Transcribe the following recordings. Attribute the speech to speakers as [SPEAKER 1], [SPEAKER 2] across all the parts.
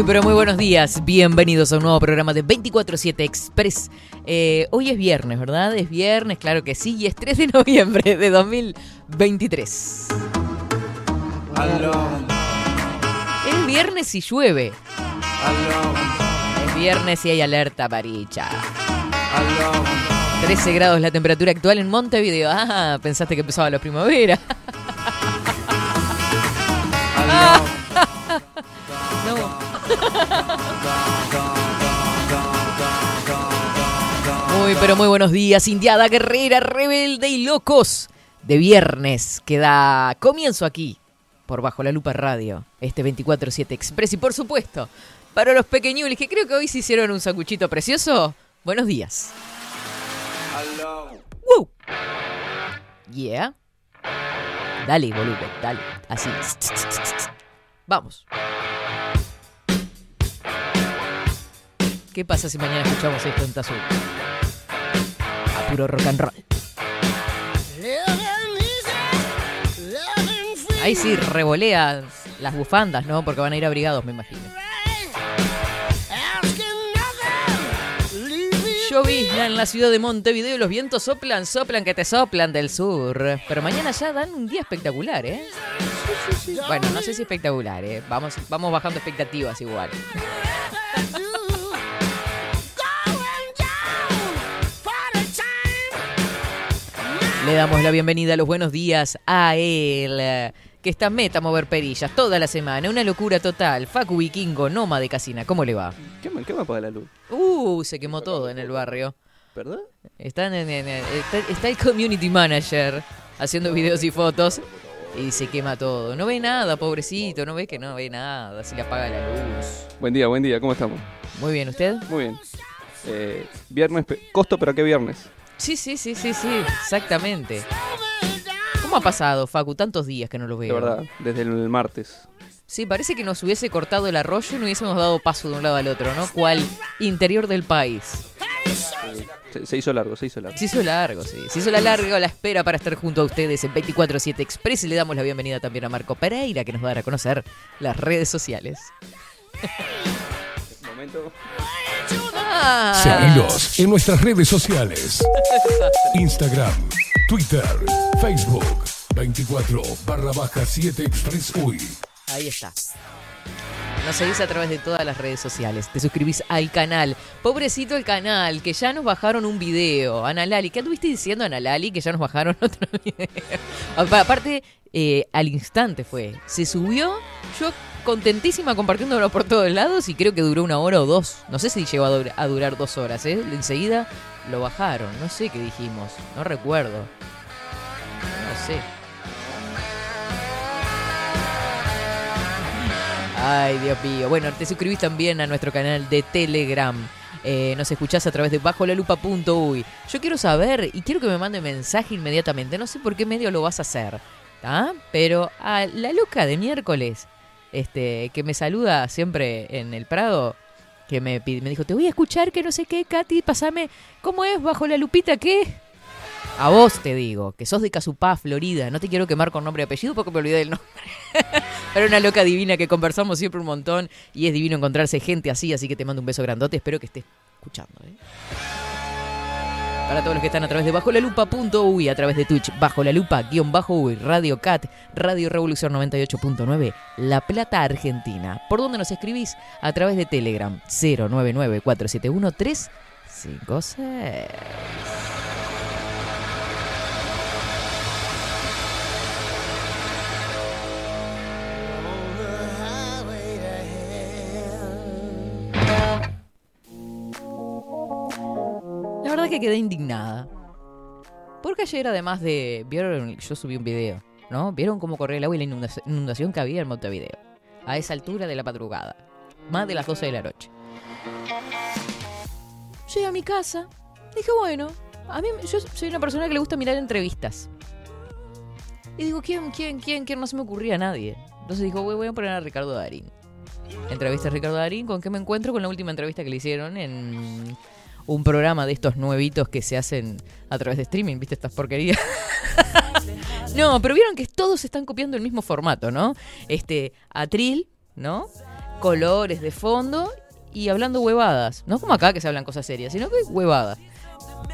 [SPEAKER 1] Muy pero muy buenos días, bienvenidos a un nuevo programa de 24-7 Express. Eh, hoy es viernes, ¿verdad? Es viernes, claro que sí, y es 3 de noviembre de 2023. Es viernes y llueve. Es viernes y hay alerta maricha. 13 grados la temperatura actual en Montevideo. Ah, pensaste que empezaba la primavera. Muy, pero muy buenos días, Indiada Guerrera, Rebelde y Locos. De viernes que da comienzo aquí, por Bajo la Lupa Radio, este 24-7 Express. Y por supuesto, para los pequeñuelos que creo que hoy se hicieron un sanguchito precioso, buenos días. Yeah. Dale, volumen, dale. Así. Vamos. ¿Qué pasa si mañana escuchamos esto en Tazú? A puro rock and roll. Ahí sí, revolea las bufandas, ¿no? Porque van a ir abrigados, me imagino. Llovizna en la ciudad de Montevideo los vientos soplan, soplan que te soplan del sur. Pero mañana ya dan un día espectacular, ¿eh? Bueno, no sé si espectacular, ¿eh? Vamos, vamos bajando expectativas igual. Le damos la bienvenida a los buenos días a él, que está meta a mover perillas toda la semana. Una locura total. Facu Vikingo, Noma de Casina. ¿Cómo le va?
[SPEAKER 2] ¿Qué me, qué me apaga la luz?
[SPEAKER 1] Uh, se quemó todo en el barrio.
[SPEAKER 2] ¿Perdón?
[SPEAKER 1] Está, en- en- en- está, está el community manager haciendo videos y fotos y se quema todo. No ve nada, pobrecito. No ve que no ve nada. Se le apaga la luz.
[SPEAKER 2] Buen día, buen día, ¿cómo estamos?
[SPEAKER 1] Muy bien, ¿usted?
[SPEAKER 2] Muy bien. Eh, viernes, pe- costo, pero ¿qué viernes?
[SPEAKER 1] Sí, sí, sí, sí, sí. Exactamente. ¿Cómo ha pasado, Facu? Tantos días que no lo veo.
[SPEAKER 2] De verdad, desde el martes.
[SPEAKER 1] Sí, parece que nos hubiese cortado el arroyo y no hubiésemos dado paso de un lado al otro, ¿no? Cual interior del país.
[SPEAKER 2] Se, se hizo largo, se hizo largo.
[SPEAKER 1] Se hizo largo, sí. Se hizo la larga la espera para estar junto a ustedes en 24-7 Express y le damos la bienvenida también a Marco Pereira que nos va a dar a conocer las redes sociales.
[SPEAKER 2] Momento.
[SPEAKER 1] Ah.
[SPEAKER 3] Seguinos en nuestras redes sociales. Instagram, Twitter, Facebook, 24 barra baja 7 Express UI.
[SPEAKER 1] Ahí está. Nos seguís a través de todas las redes sociales. Te suscribís al canal. Pobrecito el canal, que ya nos bajaron un video. Ana Lali, ¿qué anduviste diciendo, Ana Lali? Que ya nos bajaron otro video. Apa- Aparte, eh, al instante fue. Se subió, yo contentísima compartiéndolo por todos lados y creo que duró una hora o dos. No sé si llegó a, dur- a durar dos horas, ¿eh? Enseguida lo bajaron. No sé qué dijimos. No recuerdo. No sé. Ay, Dios mío. Bueno, te suscribís también a nuestro canal de Telegram. Eh, nos escuchás a través de bajolalupa.uy. Yo quiero saber y quiero que me mande mensaje inmediatamente. No sé por qué medio lo vas a hacer. ¿tá? Pero a la loca de miércoles, este, que me saluda siempre en el Prado, que me, me dijo, te voy a escuchar que no sé qué, Katy, pasame, ¿cómo es bajo la lupita qué? A vos te digo, que sos de Casupá, Florida. No te quiero quemar con nombre y apellido porque me olvidé del nombre. Pero una loca divina que conversamos siempre un montón y es divino encontrarse gente así, así que te mando un beso grandote. Espero que estés escuchando. ¿eh? Para todos los que están a través de bajo la lupa.uy, a través de Twitch, bajo la lupa, guion bajo uy, Radio Cat, Radio Revolución 98.9, La Plata, Argentina. ¿Por dónde nos escribís? A través de Telegram, 099 471 356. La verdad que quedé indignada. Porque ayer, además de. Vieron, yo subí un video, ¿no? Vieron cómo corría el agua y la inundac- inundación que había en Montevideo. A esa altura de la madrugada. Más de las 12 de la noche. Llegué a mi casa. Dije, bueno, A mí, yo soy una persona que le gusta mirar entrevistas. Y digo, ¿quién, quién, quién, quién? No se me ocurría a nadie. Entonces dijo, voy, voy a poner a Ricardo Darín. Entrevista a Ricardo Darín, ¿con qué me encuentro? Con la última entrevista que le hicieron en un programa de estos nuevitos que se hacen a través de streaming, ¿viste? Estas porquerías. no, pero vieron que todos están copiando el mismo formato, ¿no? Este, atril, ¿no? Colores de fondo y hablando huevadas. No como acá que se hablan cosas serias, sino que huevadas.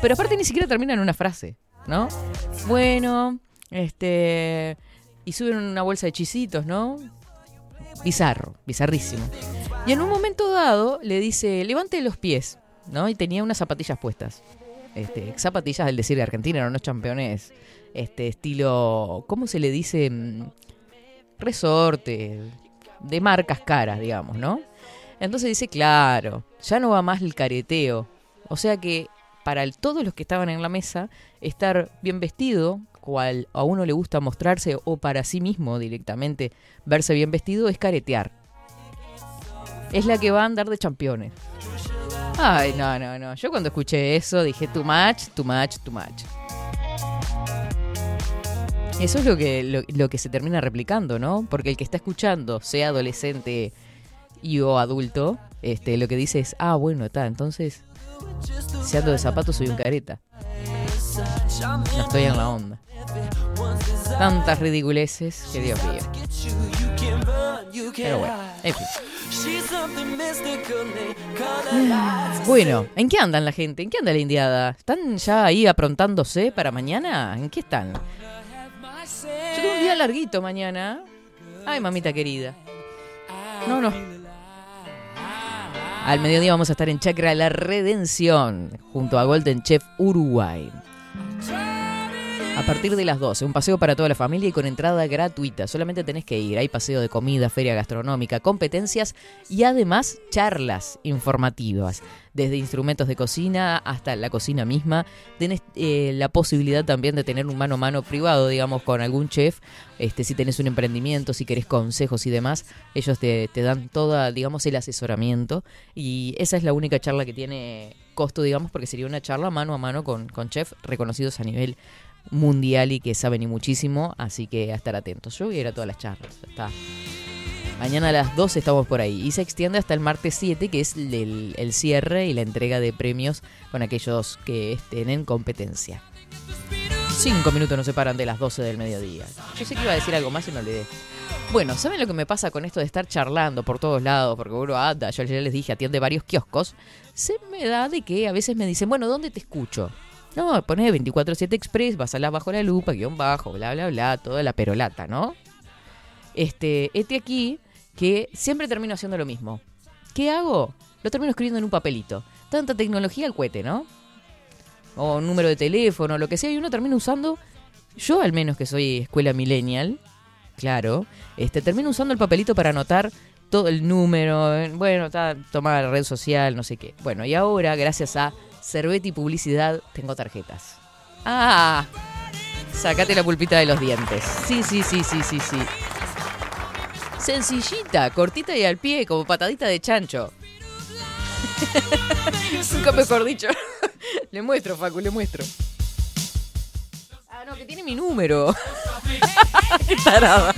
[SPEAKER 1] Pero aparte ni siquiera terminan una frase, ¿no? Bueno, este. Y suben una bolsa de chisitos, ¿no? Bizarro, bizarrísimo. Y en un momento dado le dice, levante los pies, ¿no? Y tenía unas zapatillas puestas. Este, zapatillas del decir de Argentina, eran unos campeones, este, estilo, ¿cómo se le dice? Mm, resorte, de marcas caras, digamos, ¿no? Entonces dice, claro, ya no va más el careteo. O sea que para todos los que estaban en la mesa, estar bien vestido, cual a uno le gusta mostrarse o para sí mismo directamente verse bien vestido, es caretear. Es la que va a andar de campeones. Ay, no, no, no. Yo cuando escuché eso dije, too much, too much, too much. Eso es lo que, lo, que se termina replicando, ¿no? Porque el que está escuchando, sea adolescente y o adulto, este, lo que dice es, ah, bueno, está, entonces, si ando de zapatos soy un careta. No estoy en la onda. Tantas ridiculeces que Dios mío. Pero bueno, en fin. Bueno, ¿en qué andan la gente? ¿En qué anda la indiada? ¿Están ya ahí aprontándose para mañana? ¿En qué están? Yo tengo un día larguito mañana. Ay, mamita querida. No, no. Al mediodía vamos a estar en Chacra La Redención, junto a Golden Chef Uruguay. A partir de las 12, un paseo para toda la familia y con entrada gratuita. Solamente tenés que ir. Hay paseo de comida, feria gastronómica, competencias y además charlas informativas. Desde instrumentos de cocina hasta la cocina misma. Tenés eh, la posibilidad también de tener un mano a mano privado, digamos, con algún chef. Este, si tenés un emprendimiento, si querés consejos y demás, ellos te, dan toda, digamos, el asesoramiento. Y esa es la única charla que tiene costo, digamos, porque sería una charla mano a mano con, con reconocidos a nivel mundial y que saben y muchísimo, así que a estar atentos. Yo voy a ir a todas las charlas. Está. Mañana a las 12 estamos por ahí. Y se extiende hasta el martes 7, que es el, el cierre y la entrega de premios con aquellos que estén en competencia. Cinco minutos nos separan de las 12 del mediodía. Yo sé que iba a decir algo más y me olvidé. Bueno, ¿saben lo que me pasa con esto de estar charlando por todos lados? Porque uno anda, yo ya les dije, atiende varios kioscos. Se me da de que a veces me dicen, bueno, ¿dónde te escucho? No, pones 24-7 Express, vas a la bajo la lupa, guion bajo, bla, bla, bla, toda la perolata, ¿no? Este, este aquí, que siempre termino haciendo lo mismo. ¿Qué hago? Lo termino escribiendo en un papelito. Tanta tecnología al cohete, ¿no? O número de teléfono, lo que sea, y uno termina usando, yo al menos que soy escuela millennial, claro, este, termino usando el papelito para anotar todo el número, bueno, tomar la red social, no sé qué. Bueno, y ahora, gracias a Cerveti Publicidad, tengo tarjetas. Ah, sacate la pulpita de los dientes. Sí, sí, sí, sí, sí, sí. Sencillita, cortita y al pie, como patadita de chancho. Nunca mejor dicho. le muestro, Facu, le muestro. Ah, no, que tiene mi número. Qué tarada.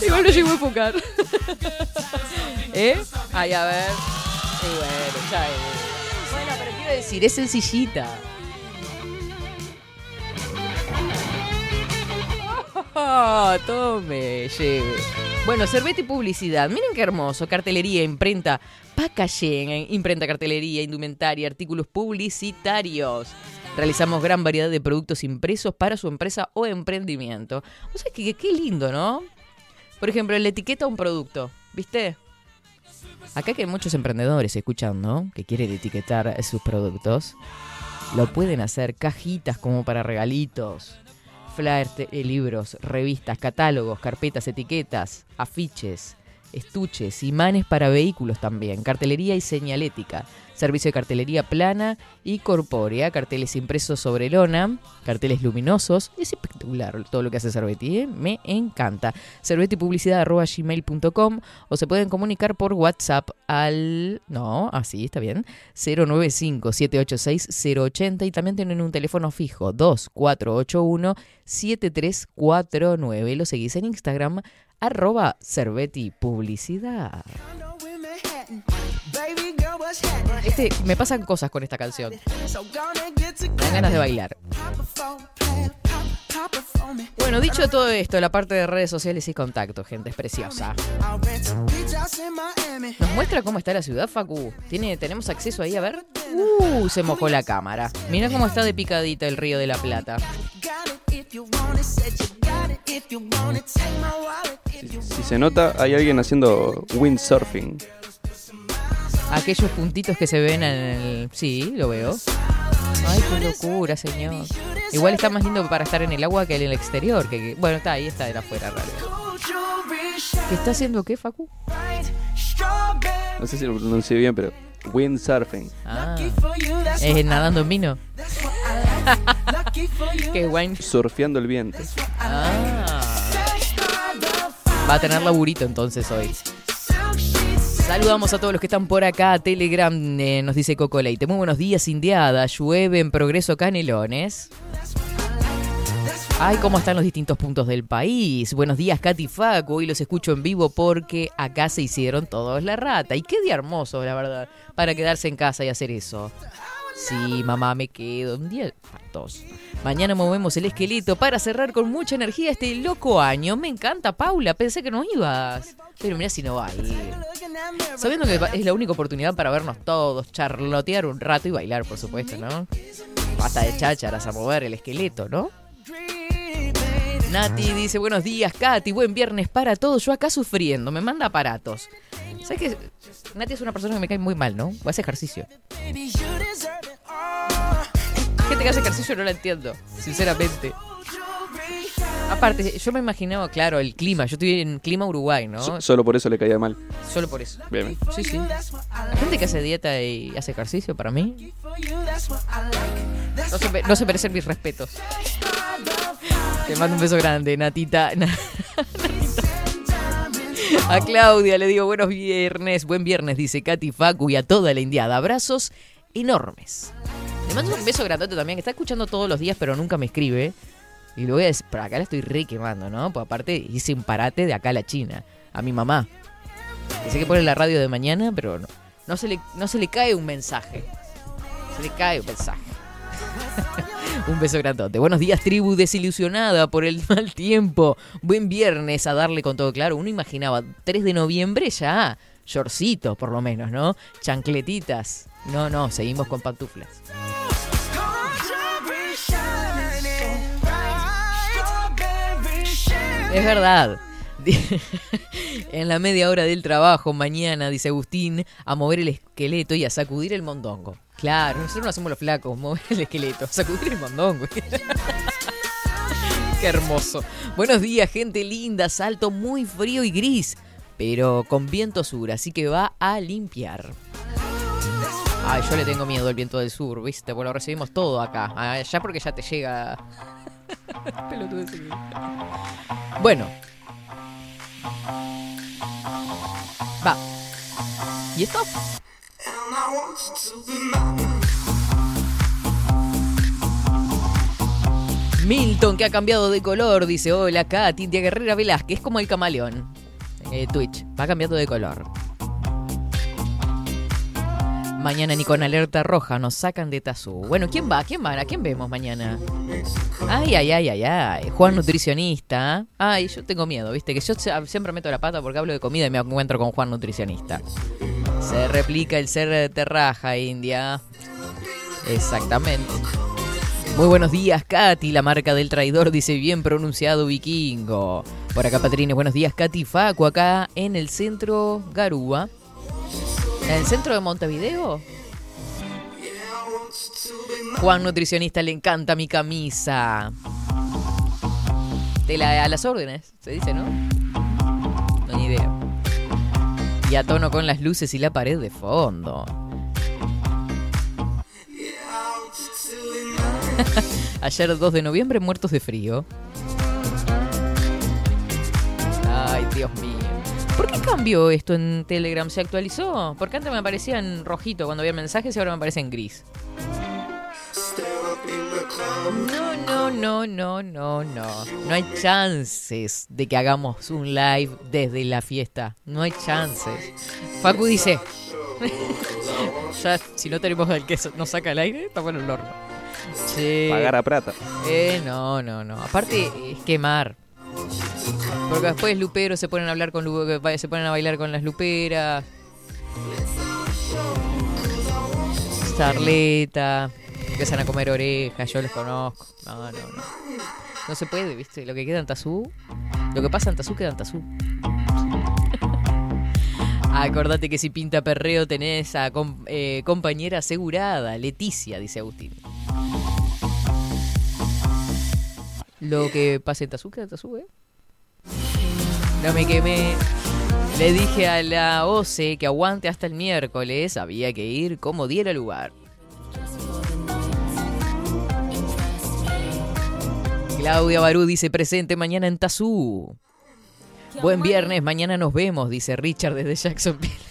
[SPEAKER 1] Igual lo llevo a enfocar. ¿Eh? Ay, a ver bueno, ya Bueno, pero quiero decir, es sencillita. Oh, tome, lleve. Bueno, Cervete y publicidad. Miren qué hermoso. Cartelería, imprenta, packaging, imprenta, cartelería, indumentaria, artículos publicitarios. Realizamos gran variedad de productos impresos para su empresa o emprendimiento. O sea, que qué lindo, ¿no? Por ejemplo, la etiqueta un producto, ¿viste? Acá que muchos emprendedores escuchando que quieren etiquetar sus productos, lo pueden hacer cajitas como para regalitos, flyers, libros, revistas, catálogos, carpetas, etiquetas, afiches, estuches, imanes para vehículos también, cartelería y señalética, servicio de cartelería plana y corpórea, carteles impresos sobre lona, carteles luminosos. Es espectacular todo lo que hace Cerveti, ¿eh? me encanta. Cervetipublicidad.gmail.com o se pueden comunicar por WhatsApp al... No, así está bien. 095-786-080 y también tienen un teléfono fijo 2481-7349. Lo seguís en Instagram arroba Cerveti. Este, me pasan cosas con esta canción. Ganas de bailar. Bueno, dicho todo esto, la parte de redes sociales y contacto, gente, es preciosa. Nos muestra cómo está la ciudad, Facu. ¿Tiene, ¿Tenemos acceso ahí a ver? Uh, se mojó la cámara. Mira cómo está de picadita el río de la Plata.
[SPEAKER 2] Si se nota, hay alguien haciendo windsurfing.
[SPEAKER 1] Aquellos puntitos que se ven en el... Sí, lo veo. Ay, qué locura, señor. Igual está más lindo para estar en el agua que en el exterior. Que, que- bueno, está ahí, está de afuera, raro. ¿Qué está haciendo qué, Facu?
[SPEAKER 2] No sé si lo pronuncié bien, pero windsurfing.
[SPEAKER 1] Ah, es nadando en vino. qué guay.
[SPEAKER 2] Surfeando el viento.
[SPEAKER 1] Ah. Va a tener laburito entonces hoy. Saludamos a todos los que están por acá. Telegram eh, nos dice Coco Leite. Muy buenos días, Indiada. Llueve en Progreso Canelones. Ay, cómo están los distintos puntos del país. Buenos días, Katy Facu. Hoy los escucho en vivo porque acá se hicieron todos la rata. Y qué día hermoso, la verdad, para quedarse en casa y hacer eso. Sí, mamá, me quedo. Un día espantoso. Mañana movemos el esqueleto para cerrar con mucha energía este loco año. Me encanta, Paula. Pensé que no ibas. Pero mira si no va. Sabiendo que es la única oportunidad para vernos todos, charlotear un rato y bailar, por supuesto, ¿no? Basta de chácharas a mover el esqueleto, ¿no? Nati dice, buenos días, Katy, buen viernes para todos. Yo acá sufriendo, me manda aparatos. ¿Sabes qué? Nati es una persona que me cae muy mal, ¿no? O hace ejercicio. Gente que hace ejercicio no la entiendo, sinceramente. Aparte, yo me imaginaba, claro, el clima. Yo estoy en clima Uruguay, ¿no?
[SPEAKER 2] So- solo por eso le caía mal.
[SPEAKER 1] Solo por eso.
[SPEAKER 2] Bien.
[SPEAKER 1] Sí, sí. La gente que hace dieta y hace ejercicio, para mí, no se, me- no se merecen mis respetos. Te mando un beso grande, Natita. A Claudia le digo buenos viernes, buen viernes, dice Katy Facu y a toda la indiada. Abrazos enormes. Le mando un beso grandote también, que está escuchando todos los días, pero nunca me escribe. Y a decir, para acá la estoy re quemando, ¿no? Pues aparte hice un parate de acá a la China, a mi mamá. Sé que pone la radio de mañana, pero no, no, se, le, no se le cae un mensaje. Se le cae un mensaje. un beso grandote. Buenos días, tribu desilusionada por el mal tiempo. Buen viernes a darle con todo claro. Uno imaginaba 3 de noviembre ya. Shortcitos, por lo menos, ¿no? Chancletitas. No, no, seguimos con pantuflas. Es verdad. en la media hora del trabajo mañana, dice Agustín, a mover el esqueleto y a sacudir el mondongo. Claro, nosotros no hacemos los flacos, mover el esqueleto, sacudir el mondongo. Qué hermoso. Buenos días, gente linda, salto muy frío y gris, pero con viento sur, así que va a limpiar. Ay, yo le tengo miedo al viento del sur, ¿viste? Bueno, recibimos todo acá. Ah, Ya porque ya te llega. Pelotudez aquí. Bueno. Va. ¿Y esto? Milton, que ha cambiado de color, dice, hola acá, Tintia Guerrera Velázquez, es como el camaleón. Eh, Twitch, va cambiando de color. Mañana ni con alerta roja nos sacan de Tazú. Bueno, ¿quién va? ¿Quién va? ¿A quién vemos mañana? Ay, ay, ay, ay, ay. Juan Nutricionista. Ay, yo tengo miedo, ¿viste? Que yo siempre meto la pata porque hablo de comida y me encuentro con Juan Nutricionista. Se replica el ser terraja, India. Exactamente. Muy buenos días, Katy, la marca del traidor, dice bien pronunciado vikingo. Por acá, Patrines, buenos días, Katy Facu, acá en el centro Garúa. ¿En el centro de Montevideo? Juan Nutricionista le encanta mi camisa. De la, a las órdenes, se dice, ¿no? No, ni idea. Y a tono con las luces y la pared de fondo. Ayer 2 de noviembre, muertos de frío. Ay, Dios mío. ¿Por qué cambió esto en Telegram? ¿Se actualizó? Porque antes me aparecía en rojito cuando había mensajes y ahora me aparece en gris. No, no, no, no, no, no. No hay chances de que hagamos un live desde la fiesta. No hay chances. Facu dice. ya, si no tenemos el que nos saca el aire, estamos en el horno.
[SPEAKER 2] Pagar a plata.
[SPEAKER 1] Eh, no, no, no. Aparte, es quemar. Porque después luperos se ponen a hablar con se ponen a bailar con las luperas. Starleta. Empiezan a comer orejas, yo los conozco. No, no, no. No se puede, ¿viste? Lo que queda en Tazú. Lo que pasa en Tazú queda en Tazú. Acordate que si pinta perreo tenés a eh, compañera asegurada, Leticia, dice Agustín. Lo que pasa en en Tazú, ¿eh? No me quemé. Le dije a la OCE que aguante hasta el miércoles. Había que ir como diera lugar. Claudia Barú dice presente mañana en Tazú. Buen viernes, mañana nos vemos, dice Richard desde Jacksonville.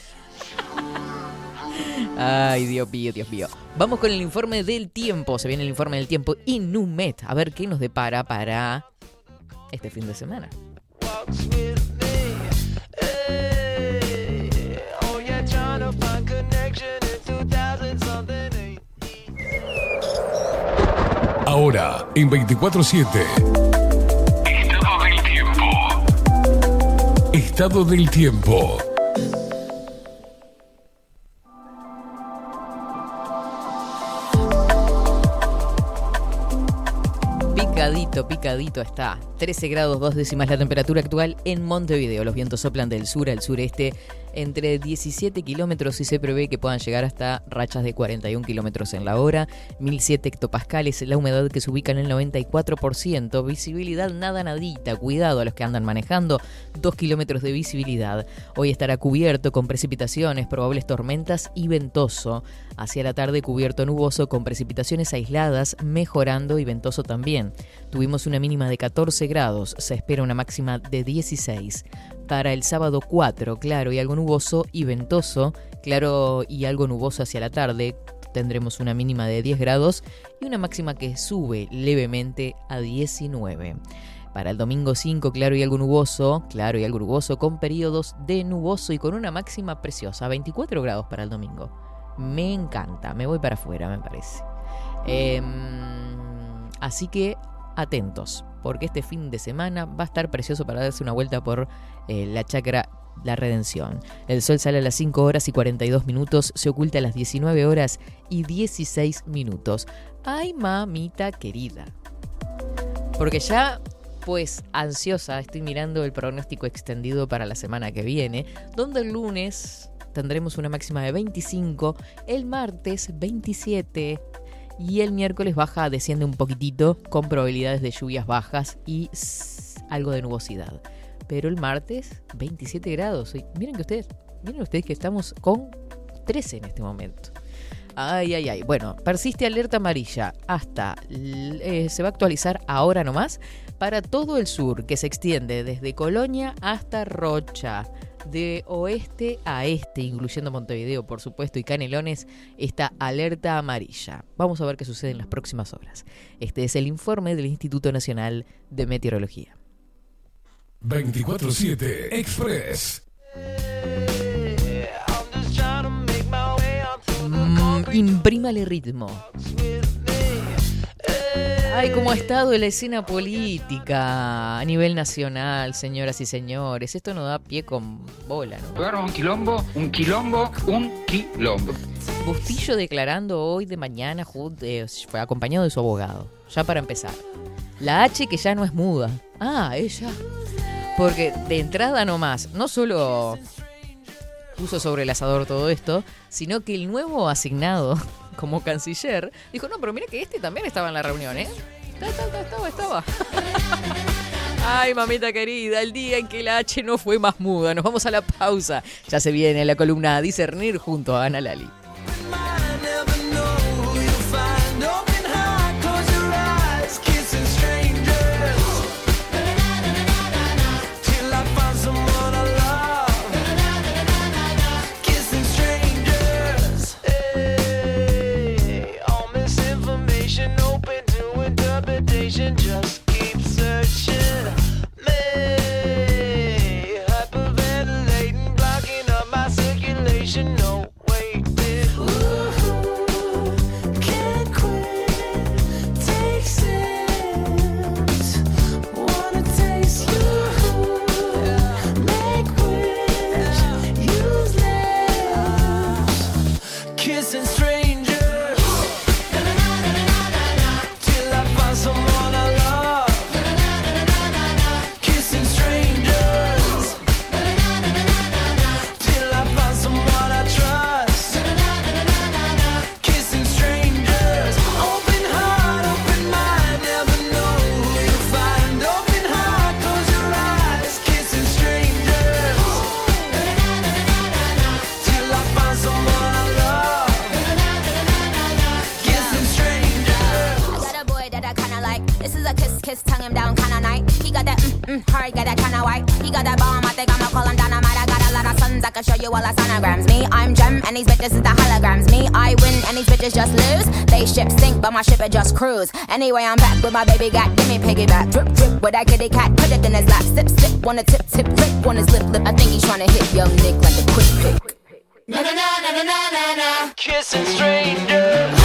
[SPEAKER 1] Ay, Dios mío, Dios mío. Vamos con el informe del tiempo. Se viene el informe del tiempo Inumet. A ver qué nos depara para este fin de semana.
[SPEAKER 3] Ahora, en 24-7. Estado del tiempo. Estado del tiempo.
[SPEAKER 1] Picadito, está. 13 grados 2 décimas la temperatura actual en Montevideo. Los vientos soplan del sur al sureste entre 17 kilómetros y se prevé que puedan llegar hasta rachas de 41 kilómetros en la hora, 1007 hectopascales, la humedad que se ubica en el 94%, visibilidad nada nadita, cuidado a los que andan manejando, 2 kilómetros de visibilidad. Hoy estará cubierto con precipitaciones, probables tormentas y ventoso. Hacia la tarde cubierto nuboso con precipitaciones aisladas, mejorando y ventoso también. Tuvimos una mínima de 14 grados, se espera una máxima de 16 para el sábado 4, claro y algo nuboso y ventoso, claro y algo nuboso hacia la tarde, tendremos una mínima de 10 grados y una máxima que sube levemente a 19. Para el domingo 5, claro y algo nuboso, claro y algo nuboso, con periodos de nuboso y con una máxima preciosa, 24 grados para el domingo. Me encanta, me voy para afuera, me parece. Em, así que atentos, porque este fin de semana va a estar precioso para darse una vuelta por eh, la chacra La Redención. El sol sale a las 5 horas y 42 minutos, se oculta a las 19 horas y 16 minutos. Ay, mamita querida. Porque ya, pues, ansiosa, estoy mirando el pronóstico extendido para la semana que viene, donde el lunes tendremos una máxima de 25, el martes 27, y el miércoles baja, desciende un poquitito con probabilidades de lluvias bajas y algo de nubosidad. Pero el martes 27 grados. miren que ustedes, miren ustedes que estamos con 13 en este momento. Ay, ay, ay. Bueno, persiste alerta amarilla hasta... Eh, se va a actualizar ahora nomás para todo el sur, que se extiende desde Colonia hasta Rocha de oeste a este, incluyendo Montevideo, por supuesto, y Canelones, esta alerta amarilla. Vamos a ver qué sucede en las próximas horas. Este es el informe del Instituto Nacional de Meteorología.
[SPEAKER 3] 24-7 Express.
[SPEAKER 1] Mm, imprímale ritmo. Ay, cómo ha estado la escena política a nivel nacional, señoras y señores. Esto no da pie con bola,
[SPEAKER 4] ¿no? un quilombo, un quilombo, un quilombo.
[SPEAKER 1] Bustillo declarando hoy de mañana, eh, fue acompañado de su abogado. Ya para empezar. La H que ya no es muda. Ah, ella. Porque de entrada nomás, no solo puso sobre el asador todo esto, sino que el nuevo asignado como canciller, dijo, no, pero mira que este también estaba en la reunión, ¿eh? Estaba, estaba, estaba.
[SPEAKER 5] Ay, mamita querida, el día en que la H no fue más muda. Nos vamos a la pausa. Ya se viene la columna a discernir junto a Ana Lali.
[SPEAKER 6] All the sonograms. Me, I'm gem, and these bitches is the holograms. Me, I win, and these bitches just lose. They ship sink, but my ship it just cruise. Anyway, I'm back with my baby got, give me piggyback. Drip, drip, with that kitty cat, put it in his lap. Sip, sip, on the tip, tip, flip, on his lip, lip. I think he's trying to hit young Nick like a quick pick. Na na na na na na na na.
[SPEAKER 7] Kissing strangers.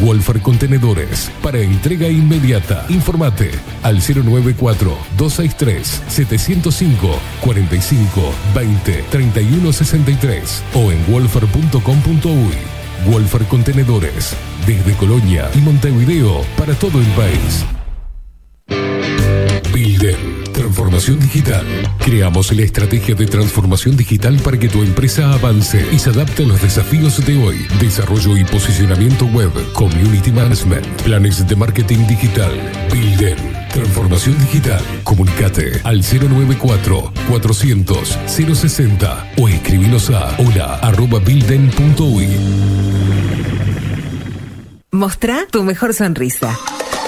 [SPEAKER 3] Wolfer Contenedores para entrega inmediata. Informate al 094-263-705 45 20 31 63 o en wolfer.com.uy. Wolfer Contenedores desde Colonia y Montevideo para todo el país. Builden. Transformación digital. Creamos la estrategia de transformación digital para que tu empresa avance y se adapte a los desafíos de hoy. Desarrollo y posicionamiento web, community management, planes de marketing digital. Builden. Transformación digital. Comunicate al 094 400 060 o escribinos a hola arroba.
[SPEAKER 8] Mostrá tu mejor sonrisa.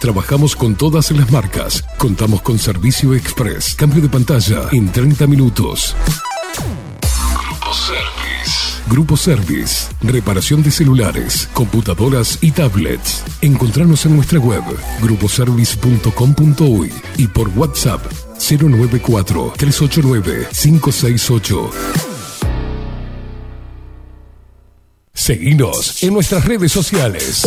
[SPEAKER 3] Trabajamos con todas las marcas. Contamos con servicio express. Cambio de pantalla en 30 minutos. Grupo Service. Grupo Service. Reparación de celulares, computadoras y tablets. Encontrarnos en nuestra web gruposervice.com.uy y por WhatsApp 094 389 568. Seguinos en nuestras redes sociales.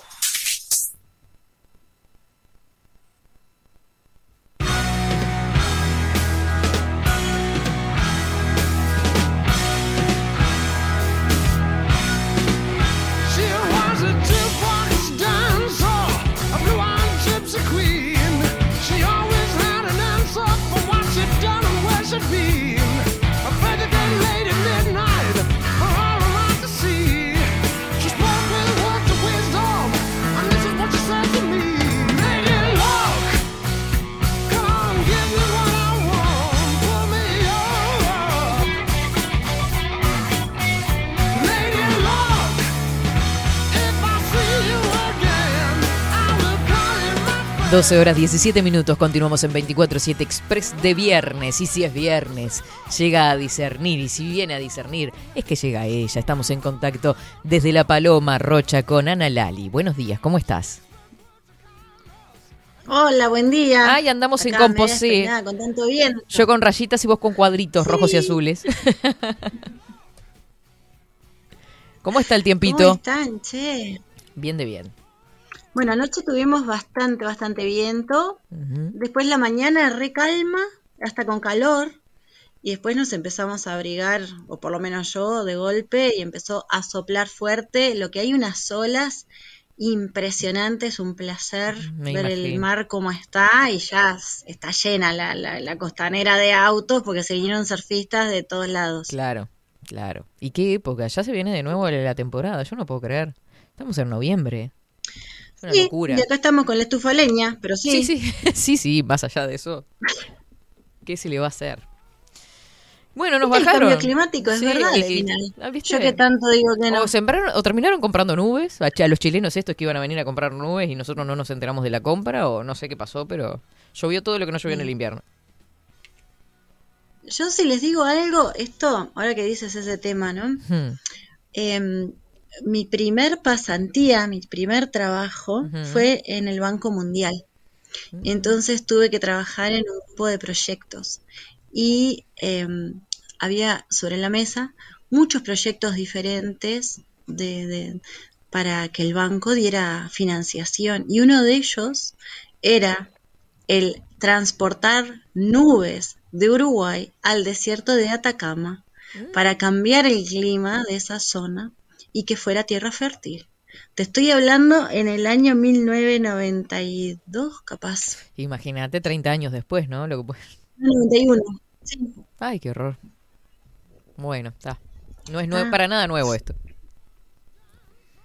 [SPEAKER 1] 12 horas 17 minutos, continuamos en 24-7 Express de viernes. Y si es viernes, llega a discernir. Y si viene a discernir, es que llega ella. Estamos en contacto desde La Paloma Rocha con Ana Lali. Buenos días, ¿cómo estás?
[SPEAKER 9] Hola, buen día.
[SPEAKER 1] Ay, andamos en
[SPEAKER 9] Acá,
[SPEAKER 1] composé.
[SPEAKER 9] despeinada, con tanto viento.
[SPEAKER 1] Yo con rayitas y vos con cuadritos rojos y azules. ¿Cómo está el
[SPEAKER 9] ¿Cómo
[SPEAKER 1] tiempito?
[SPEAKER 9] están, che?
[SPEAKER 1] Bien de bien.
[SPEAKER 9] Bueno, anoche tuvimos bastante, bastante viento. Después la mañana re calma, hasta con calor. Y después nos empezamos a abrigar, o por lo menos yo, de golpe, y empezó a soplar fuerte. Lo que hay unas olas impresionantes, un placer
[SPEAKER 1] Me
[SPEAKER 9] ver el mar como está y ya está llena la, la, la costanera de autos porque se vinieron surfistas de todos lados.
[SPEAKER 1] Claro, claro. ¿Y qué época? Ya se viene de nuevo la temporada. Yo no puedo creer. Estamos en noviembre. Es una
[SPEAKER 9] Sí,
[SPEAKER 1] locura.
[SPEAKER 9] y acá estamos con la estufa leña, pero sí.
[SPEAKER 1] Sí, sí, sí, sí, más allá de eso. ¿Qué se le va a hacer? Bueno, nos
[SPEAKER 9] Es el
[SPEAKER 1] bajaron.
[SPEAKER 9] cambio climático, es
[SPEAKER 1] Sí,
[SPEAKER 9] verdad al final.
[SPEAKER 1] ah.
[SPEAKER 9] Yo que tanto digo que no.
[SPEAKER 1] O, sembraron, o terminaron comprando nubes, a, los chilenos estos que iban a venir a comprar nubes y nosotros no nos enteramos de la compra, o no sé qué pasó, pero llovió todo lo que no llovió en el invierno.
[SPEAKER 9] Yo si les digo algo, esto, ahora que dices ese tema, ¿no?
[SPEAKER 1] Hmm.
[SPEAKER 9] Em, mi primer pasantía, mi primer trabajo fue en el Banco Mundial. Entonces tuve que trabajar en un grupo de proyectos y em, había sobre la mesa muchos proyectos diferentes de, de- para que el banco diera financiación y uno de ellos era el transportar nubes de Uruguay al desierto de Atacama para cambiar el clima de esa zona y que fuera tierra fértil. Te estoy hablando en el año 1992, capaz.
[SPEAKER 1] Imagínate 30 años después, ¿no? Lo que puede-
[SPEAKER 9] 91. Sí.
[SPEAKER 1] Ay, qué horror. Bueno, está. No es nue-
[SPEAKER 9] Ah.
[SPEAKER 1] para nada nuevo esto.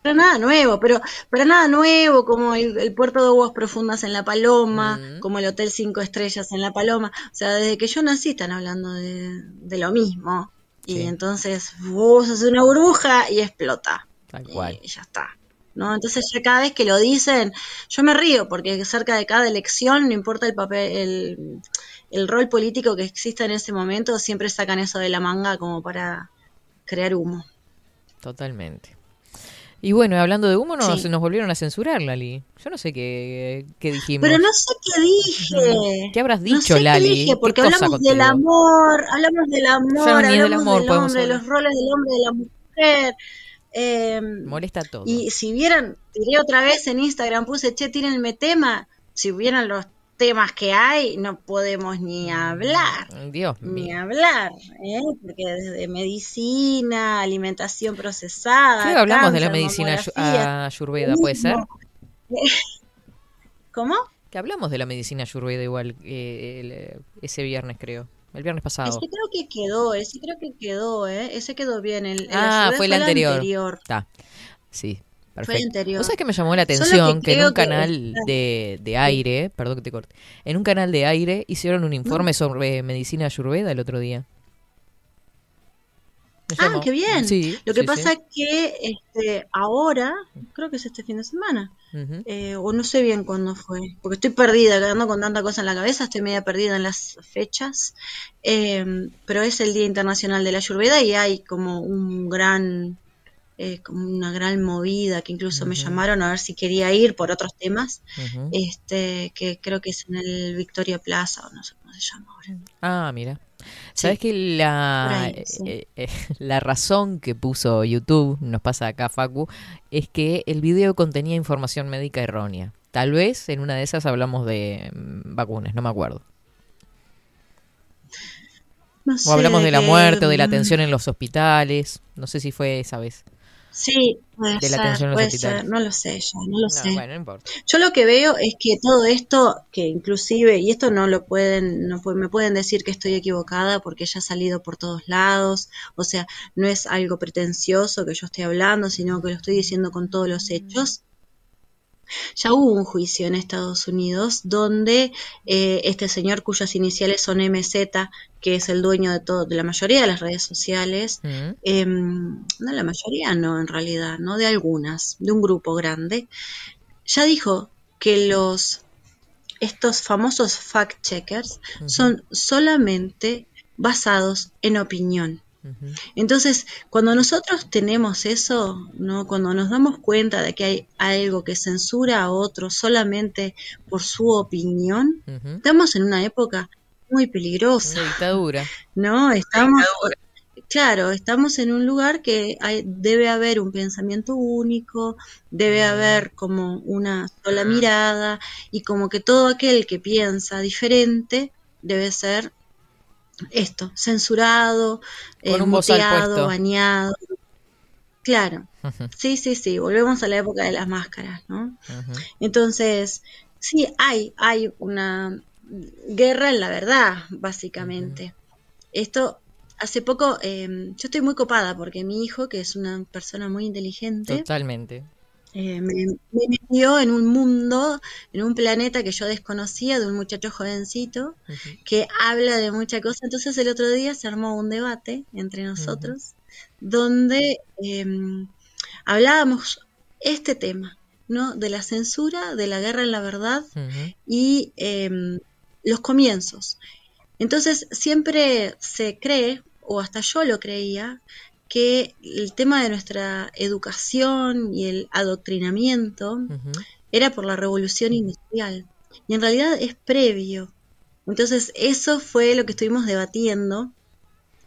[SPEAKER 9] Para nada nuevo, pero para nada nuevo como el, el puerto de aguas profundas en La Paloma,
[SPEAKER 1] Mm.
[SPEAKER 9] como el Hotel Cinco Estrellas en La Paloma. O sea, desde que yo nací están hablando de, de lo mismo. Y entonces vos haces una burbuja y explota.
[SPEAKER 1] Tal cual.
[SPEAKER 9] Y ya está. ¿no? Entonces ya cada vez que lo dicen, yo me río porque cerca de cada elección, no importa el papel, el, el rol político que exista en ese momento, siempre sacan eso de la manga como para crear humo.
[SPEAKER 1] Totalmente. Y bueno, hablando de humo, nos,
[SPEAKER 9] Sí.
[SPEAKER 1] nos volvieron a censurar, Lali. Yo no sé qué, qué dijimos.
[SPEAKER 9] Pero no sé qué dije.
[SPEAKER 1] ¿Qué habrás
[SPEAKER 9] No
[SPEAKER 1] dicho,
[SPEAKER 9] sé qué
[SPEAKER 1] Lali?
[SPEAKER 9] dije,
[SPEAKER 1] ¿Qué
[SPEAKER 9] porque
[SPEAKER 1] cosa
[SPEAKER 9] hablamos del amor, hablamos del amor,
[SPEAKER 1] del
[SPEAKER 9] hablamos
[SPEAKER 1] amor
[SPEAKER 9] del
[SPEAKER 1] podemos
[SPEAKER 9] hombre,
[SPEAKER 1] hablar.
[SPEAKER 9] los roles del hombre de la mujer. eh,
[SPEAKER 1] Molesta todo.
[SPEAKER 9] y si vieran, tiré otra vez en Instagram, puse, che, tírenme tema. Si vieran los temas que hay, no podemos ni hablar.
[SPEAKER 1] Dios
[SPEAKER 9] Ni
[SPEAKER 1] mío.
[SPEAKER 9] hablar, ¿eh? porque desde medicina, alimentación procesada.
[SPEAKER 1] Que hablamos de la medicina
[SPEAKER 9] mamografía.
[SPEAKER 1] ayurveda, ¿puede ser?
[SPEAKER 9] ¿Cómo?
[SPEAKER 1] Que hablamos de la medicina ayurveda igual eh, el, ese viernes, creo. El viernes pasado.
[SPEAKER 9] Ese creo que quedó, ese creo que quedó, ¿eh? Ese quedó bien. El, el
[SPEAKER 1] Ah, fue el anterior. Está. Sí, perfecto.
[SPEAKER 9] anterior.
[SPEAKER 1] ¿Vos sabés que me llamó la
[SPEAKER 9] que
[SPEAKER 1] atención que, en un
[SPEAKER 9] que-
[SPEAKER 1] canal de, de aire, perdón que te corte, en un canal de aire hicieron un informe sobre medicina ayurveda el otro día? Me
[SPEAKER 9] Ah,
[SPEAKER 1] llamó.
[SPEAKER 9] qué bien.
[SPEAKER 1] Sí,
[SPEAKER 9] Lo que
[SPEAKER 1] sí,
[SPEAKER 9] pasa
[SPEAKER 1] sí.
[SPEAKER 9] es que este, ahora, creo que es este fin de semana, eh, o no sé bien cuándo fue, porque estoy perdida, quedando con tanta cosa en la cabeza, estoy media perdida en las fechas, eh, pero es el Día Internacional de la Ayurveda y hay como un gran, eh, como una gran movida que incluso me llamaron a ver si quería ir por otros temas, este, que creo que es en el Victoria Plaza, o no sé cómo se llama ahora.
[SPEAKER 1] Ah, mira. ¿Sabes que la,
[SPEAKER 9] ahí, sí.
[SPEAKER 1] eh, eh, la razón que puso YouTube, nos pasa acá Facu, es que el video contenía información médica errónea? Tal vez en una de esas hablamos de mm, vacunas, no me acuerdo.
[SPEAKER 9] No
[SPEAKER 1] O hablamos de la
[SPEAKER 9] que,
[SPEAKER 1] muerte o de la
[SPEAKER 9] mm,
[SPEAKER 1] atención en los hospitales. No sé si fue esa vez.
[SPEAKER 9] Sí, puede
[SPEAKER 1] de la
[SPEAKER 9] ser, puede ser, no lo sé ya, no lo
[SPEAKER 1] No,
[SPEAKER 9] sé.
[SPEAKER 1] bueno, no importa.
[SPEAKER 9] Yo lo que veo es que todo esto, que inclusive, y esto no lo pueden, no me pueden decir que estoy equivocada porque ya ha salido por todos lados, o sea, no es algo pretencioso que yo esté hablando, sino que lo estoy diciendo con todos los hechos. Ya hubo un juicio en Estados Unidos donde eh, este señor cuyas iniciales son MZ, que es el dueño de todo, de la mayoría de las redes sociales,
[SPEAKER 1] Mm.
[SPEAKER 9] em, no la mayoría, no, en realidad, no de algunas, de un grupo grande, ya dijo que los estos famosos fact checkers son solamente basados en opinión. Entonces, cuando nosotros tenemos eso, ¿no? Cuando nos damos cuenta de que hay algo que censura a otro solamente por su opinión, estamos en una época muy peligrosa,
[SPEAKER 1] Una dictadura.
[SPEAKER 9] ¿no? Estamos, claro, estamos en un lugar que hay- debe haber un pensamiento único, debe haber como una sola mirada y como que todo aquel que piensa diferente debe ser esto, censurado, eh, muteado, baneado. Claro, sí, sí, sí, volvemos a la época de las máscaras, ¿no? Entonces, sí, hay, hay una guerra en la verdad, básicamente. Esto, hace poco, eh, yo estoy muy copada porque mi hijo, que es una persona muy inteligente,
[SPEAKER 1] Totalmente.
[SPEAKER 9] Eh, me, me metió en un mundo, en un planeta que yo desconocía, de un muchacho jovencito que habla de muchas cosas. Entonces el otro día se armó un debate entre nosotros donde eh, hablábamos este tema, ¿no? De la censura, de la guerra en la verdad y eh, los comienzos. Entonces siempre se cree, o hasta yo lo creía, que el tema de nuestra educación y el adoctrinamiento era por la revolución industrial. Y en realidad es previo. Entonces eso fue lo que estuvimos debatiendo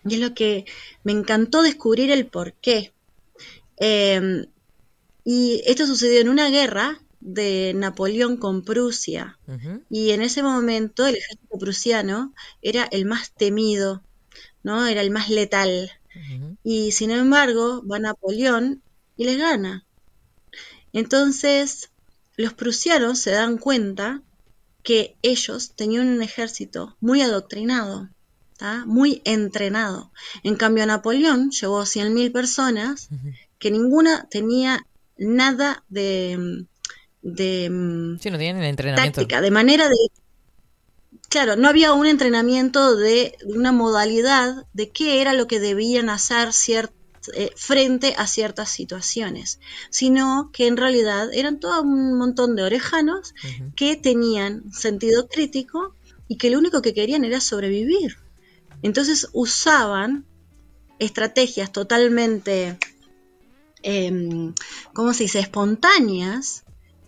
[SPEAKER 9] y es lo que me encantó descubrir el por qué. Eh, y esto sucedió en una guerra de Napoleón con Prusia. Y en ese momento el ejército prusiano era el más temido, ¿no? Era el más letal. Y sin embargo, va Napoleón y les gana. Entonces, los prusianos se dan cuenta que ellos tenían un ejército muy adoctrinado, ¿tá? muy entrenado. En cambio, Napoleón llevó 100.000 personas que ninguna tenía nada de, de
[SPEAKER 1] Sí, no tienen el entrenamiento.
[SPEAKER 9] táctica, de manera de... Claro, no había un entrenamiento de, de una modalidad de qué era lo que debían hacer eh, frente a ciertas situaciones, sino que en realidad eran todo un montón de orejanos que tenían sentido crítico y que lo único que querían era sobrevivir. Entonces usaban estrategias totalmente, em, ¿cómo se dice?, espontáneas,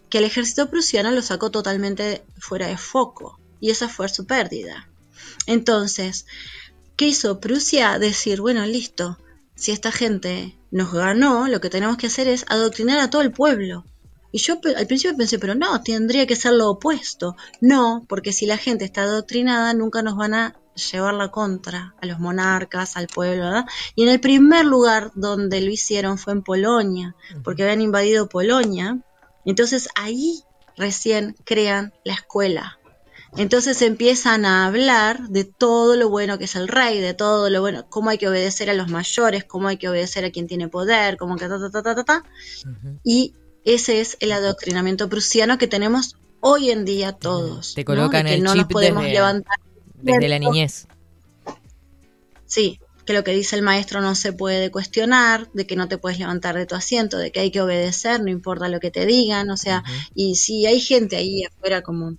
[SPEAKER 9] que el ejército prusiano lo sacó totalmente fuera de foco. Y esa fue su pérdida. Entonces, ¿qué hizo Prusia? Decir, bueno, listo, si esta gente nos ganó, lo que tenemos que hacer es adoctrinar a todo el pueblo. Y yo al principio pensé, pero no, tendría que ser lo opuesto. No, porque si la gente está adoctrinada, nunca nos van a llevar la contra a los monarcas, al pueblo, ¿verdad? Y en el primer lugar donde lo hicieron fue en Polonia, porque habían invadido Polonia. Entonces ahí recién crean la escuela. Entonces empiezan a hablar de todo lo bueno que es el rey, de todo lo bueno, cómo hay que obedecer a los mayores, cómo hay que obedecer a quien tiene poder, cómo que ta ta ta ta ta, ta. Y ese es el adoctrinamiento prusiano que tenemos hoy en día todos.
[SPEAKER 1] Te
[SPEAKER 9] ¿no?
[SPEAKER 1] colocan
[SPEAKER 9] De que
[SPEAKER 1] el
[SPEAKER 9] no nos
[SPEAKER 1] chip
[SPEAKER 9] podemos
[SPEAKER 1] desde-
[SPEAKER 9] levantar.
[SPEAKER 1] Desde la niñez.
[SPEAKER 9] Sí, que lo que dice el maestro no se puede cuestionar, de que no te puedes levantar de tu asiento, de que hay que obedecer, no importa lo que te digan, o sea, y si hay gente ahí afuera como,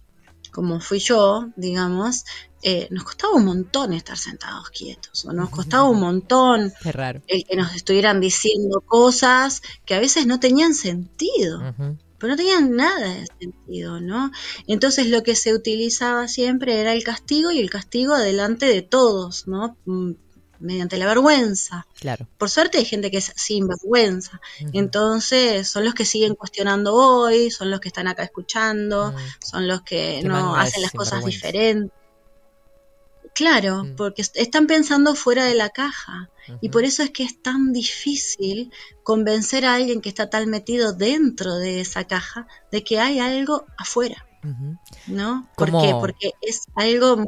[SPEAKER 9] como fui yo, digamos, eh, nos costaba un montón estar sentados quietos, o nos costaba un montón
[SPEAKER 1] raro.
[SPEAKER 9] el que nos estuvieran diciendo cosas que a veces no tenían sentido pero no tenían nada de sentido, ¿no? Entonces lo que se utilizaba siempre era el castigo y el castigo delante de todos, ¿no? Mediante la vergüenza.
[SPEAKER 1] Claro.
[SPEAKER 9] Por suerte hay gente que es sin vergüenza.
[SPEAKER 1] Entonces,
[SPEAKER 9] Entonces son los que siguen cuestionando hoy, son los que están acá escuchando, son los que
[SPEAKER 1] Qué
[SPEAKER 9] no hacen las cosas diferentes. Claro,
[SPEAKER 1] Mm.
[SPEAKER 9] porque est- están pensando fuera de la caja. Y por eso es que es tan difícil convencer a alguien que está tan metido dentro de esa caja de que hay algo afuera. ¿no? ¿Por
[SPEAKER 1] ¿Cómo-
[SPEAKER 9] qué? Porque es algo...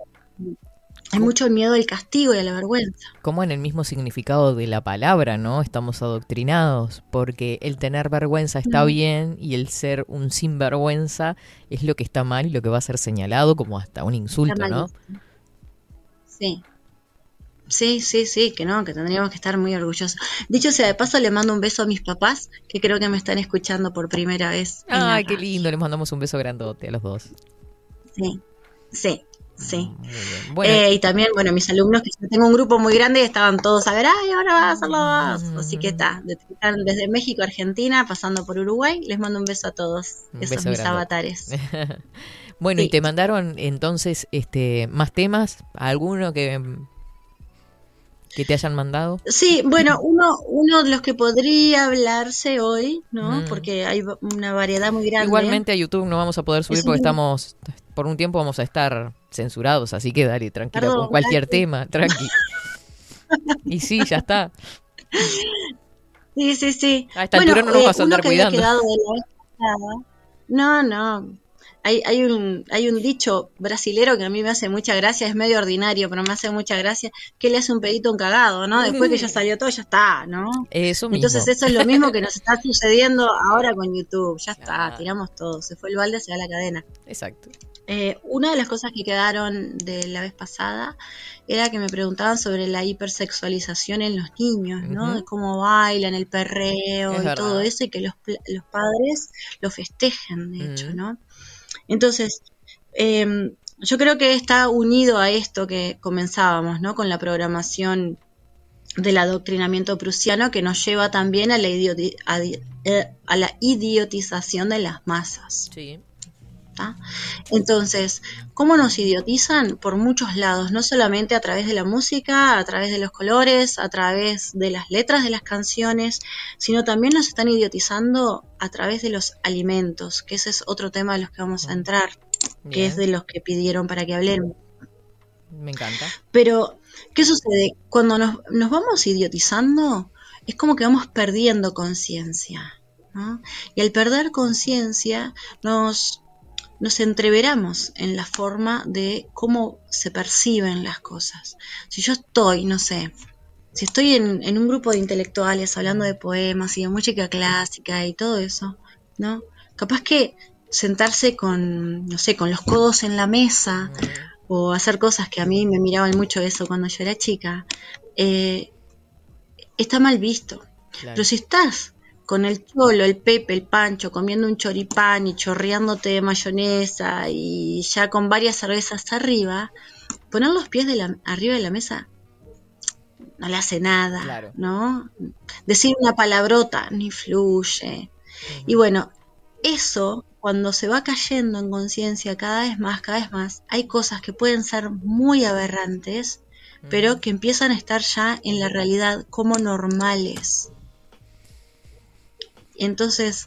[SPEAKER 9] Hay mucho miedo al castigo y a la vergüenza.
[SPEAKER 1] como en el mismo significado de la palabra, ¿no? Estamos adoctrinados, porque el tener vergüenza está
[SPEAKER 9] Mm.
[SPEAKER 1] bien y el ser un sinvergüenza es lo que está mal y lo que va a ser señalado como hasta un insulto, ¿no?
[SPEAKER 9] Sí. Sí, sí, sí, que no, que tendríamos que estar muy orgullosos. Dicho sea de paso, le mando un beso a mis papás, que creo que me están escuchando por primera vez.
[SPEAKER 1] Ay, qué lindo, les mandamos un beso grandote a los dos.
[SPEAKER 9] Sí, sí, sí.
[SPEAKER 1] Bien. Bueno,
[SPEAKER 9] Eh, y también, bueno, mis alumnos, que yo tengo un grupo muy grande, estaban todos a ver, ay, ahora vas a hacerlo vos". Así que está, desde México, Argentina, pasando por Uruguay. Les mando un beso a todos,
[SPEAKER 1] Un
[SPEAKER 9] esos mis
[SPEAKER 1] grande.
[SPEAKER 9] avatares.
[SPEAKER 1] bueno, y te mandaron entonces este más temas, alguno que que te hayan mandado.
[SPEAKER 9] Sí, bueno, uno, uno de los que podría hablarse hoy, ¿no?
[SPEAKER 1] Mm.
[SPEAKER 9] Porque hay una variedad muy grande.
[SPEAKER 1] Igualmente a YouTube no vamos a poder subir
[SPEAKER 9] Es
[SPEAKER 1] porque
[SPEAKER 9] un-
[SPEAKER 1] estamos por un tiempo vamos a estar censurados, así que dale, tranquila
[SPEAKER 9] Perdón,
[SPEAKER 1] con cualquier tema, tranqui. y sí, ya está.
[SPEAKER 9] Sí, sí, sí.
[SPEAKER 1] A esta altura no nos vas a andar cuidando.
[SPEAKER 9] quedado de la vez pasada- No, no. Hay, hay, un, hay un dicho brasilero que a mí me hace mucha gracia, es medio ordinario, pero me hace mucha gracia, que le hace un pedito un cagado, ¿no? Después que ya salió todo, ya está, ¿no?
[SPEAKER 1] Eso mismo.
[SPEAKER 9] Entonces eso es lo mismo que nos está sucediendo ahora con YouTube. Ya está, tiramos todo. Se fue el balde, se va la cadena.
[SPEAKER 1] Exacto.
[SPEAKER 9] Eh, una de las cosas que quedaron de la vez pasada era que me preguntaban sobre la hipersexualización en los niños, ¿no? De cómo bailan, el perreo
[SPEAKER 1] Es
[SPEAKER 9] y
[SPEAKER 1] verdad.
[SPEAKER 9] todo eso, y que los, los padres lo festejen, de hecho. ¿no? Entonces, eh, yo creo que está unido a esto que comenzábamos, ¿no? Con la programación del adoctrinamiento prusiano que nos lleva también a la, idioti- a eh, a la idiotización de las masas.
[SPEAKER 1] Sí.
[SPEAKER 9] ¿Tá? Entonces, ¿cómo nos idiotizan? Por muchos lados, no solamente a través de la música, a través de los colores, a través de las letras de las canciones, sino también nos están idiotizando a través de los alimentos, que ese es otro tema de los que vamos a entrar, que es de los que pidieron para que hablemos.
[SPEAKER 1] Me encanta.
[SPEAKER 9] Pero, ¿qué sucede? Cuando nos, nos vamos idiotizando, es como que vamos perdiendo conciencia. ¿no? Y al perder conciencia, nos, nos entreveramos en la forma de cómo se perciben las cosas. Si yo estoy, no sé, si estoy en, en un grupo de intelectuales hablando de poemas y de música clásica y todo eso, ¿no? Capaz que sentarse con, no sé, con los codos en la mesa o hacer cosas que a mí me miraban mucho eso cuando yo era chica, eh, está mal visto.
[SPEAKER 1] Claro.
[SPEAKER 9] Pero si estás con el cholo, el pepe, el pancho, comiendo un choripán y chorreándote de mayonesa y ya con varias cervezas arriba, poner los pies de la, arriba de la mesa no le hace nada,
[SPEAKER 1] Claro.
[SPEAKER 9] ¿no? Decir una palabrota ni fluye. Y bueno, eso cuando se va cayendo en conciencia cada vez más, cada vez más, hay cosas que pueden ser muy aberrantes, pero que empiezan a estar ya en la realidad como normales. Entonces,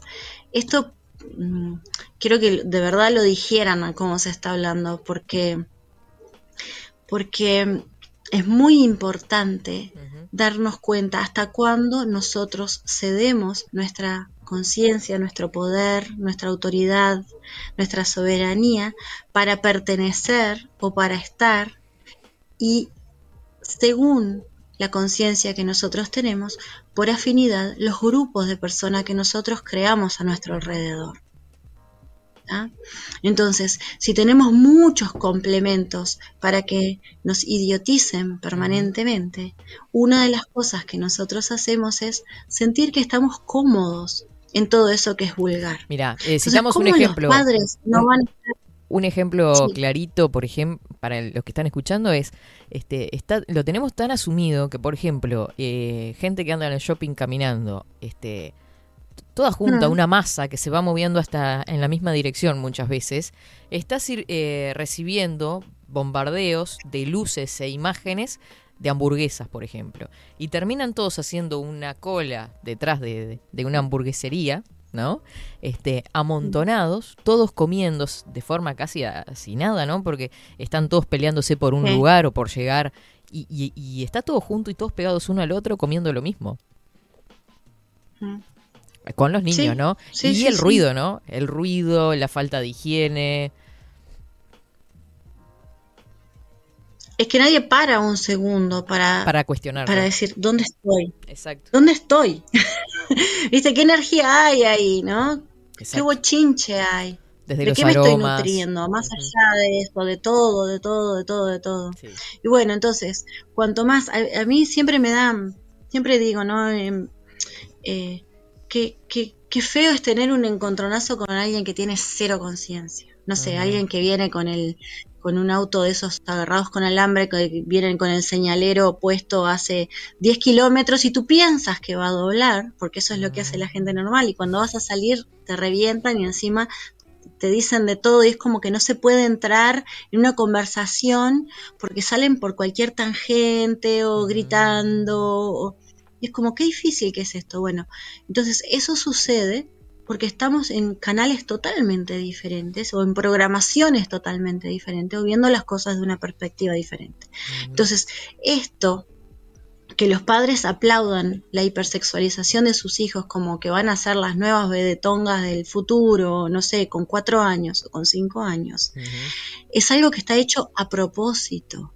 [SPEAKER 9] esto mm, quiero que de verdad lo dijeran a cómo se está hablando, porque, porque es muy importante darnos cuenta hasta cuándo nosotros cedemos nuestra conciencia, nuestro poder, nuestra autoridad, nuestra soberanía para pertenecer o para estar. Y según la conciencia que nosotros tenemos, por afinidad, los grupos de personas que nosotros creamos a nuestro alrededor. Entonces, si tenemos muchos complementos para que nos idioticen permanentemente, una de las cosas que nosotros hacemos es sentir que estamos cómodos en todo eso que es vulgar.
[SPEAKER 1] Mira, eh,
[SPEAKER 9] Entonces,
[SPEAKER 1] citamos un
[SPEAKER 9] ¿cómo
[SPEAKER 1] ejemplo.
[SPEAKER 9] Los padres no van a estar
[SPEAKER 1] Un ejemplo
[SPEAKER 9] Sí.
[SPEAKER 1] clarito, por ejemplo, para los que están escuchando es, este, está, lo tenemos tan asumido que, por ejemplo, eh, gente que anda en el shopping caminando, este, toda junta,
[SPEAKER 9] Mm.
[SPEAKER 1] una masa que se va moviendo hasta en la misma dirección muchas veces, está eh, recibiendo bombardeos de luces e imágenes de hamburguesas, por ejemplo, y terminan todos haciendo una cola detrás de, de una hamburguesería, ¿no? Este, amontonados, todos comiendo de forma casi nada, ¿no? Porque están todos peleándose por un
[SPEAKER 9] Sí.
[SPEAKER 1] lugar o por llegar y, y- y está todo junto y todos pegados uno al otro comiendo lo mismo. Con los niños,
[SPEAKER 9] Sí,
[SPEAKER 1] ¿no? y el ruido, ¿no? El ruido, la falta de higiene.
[SPEAKER 9] Es que nadie para un segundo para,
[SPEAKER 1] Para cuestionar.
[SPEAKER 9] para decir, ¿dónde estoy?
[SPEAKER 1] Exacto.
[SPEAKER 9] ¿Dónde estoy? ¿Viste qué energía hay ahí, no? ¿Qué
[SPEAKER 1] exacto.
[SPEAKER 9] bochinche hay?
[SPEAKER 1] Desde
[SPEAKER 9] ¿De qué me estoy nutriendo? Más allá de esto, de todo, de todo, de todo, de todo.
[SPEAKER 1] Sí.
[SPEAKER 9] Y bueno, entonces, cuanto más, a, a mí siempre me da, siempre digo, ¿no? Em, eh, qué, qué, qué feo es tener un encontronazo con alguien que tiene cero conciencia. No sé, alguien que viene con el con un auto de esos agarrados con alambre, que vienen con el señalero puesto hace 10 kilómetros y tú piensas que va a doblar, porque eso es lo que hace la gente normal, y cuando vas a salir te revientan y encima te dicen de todo y es como que no se puede entrar en una conversación porque salen por cualquier tangente o gritando. o- y es como, qué difícil que es esto. Bueno, entonces eso sucede porque estamos en canales totalmente diferentes o en programaciones totalmente diferentes o viendo las cosas de una perspectiva diferente. Entonces, esto que los padres aplaudan la hipersexualización de sus hijos como que van a ser las nuevas vedetongas del futuro, no sé, con cuatro años o con cinco años, es algo que está hecho a propósito.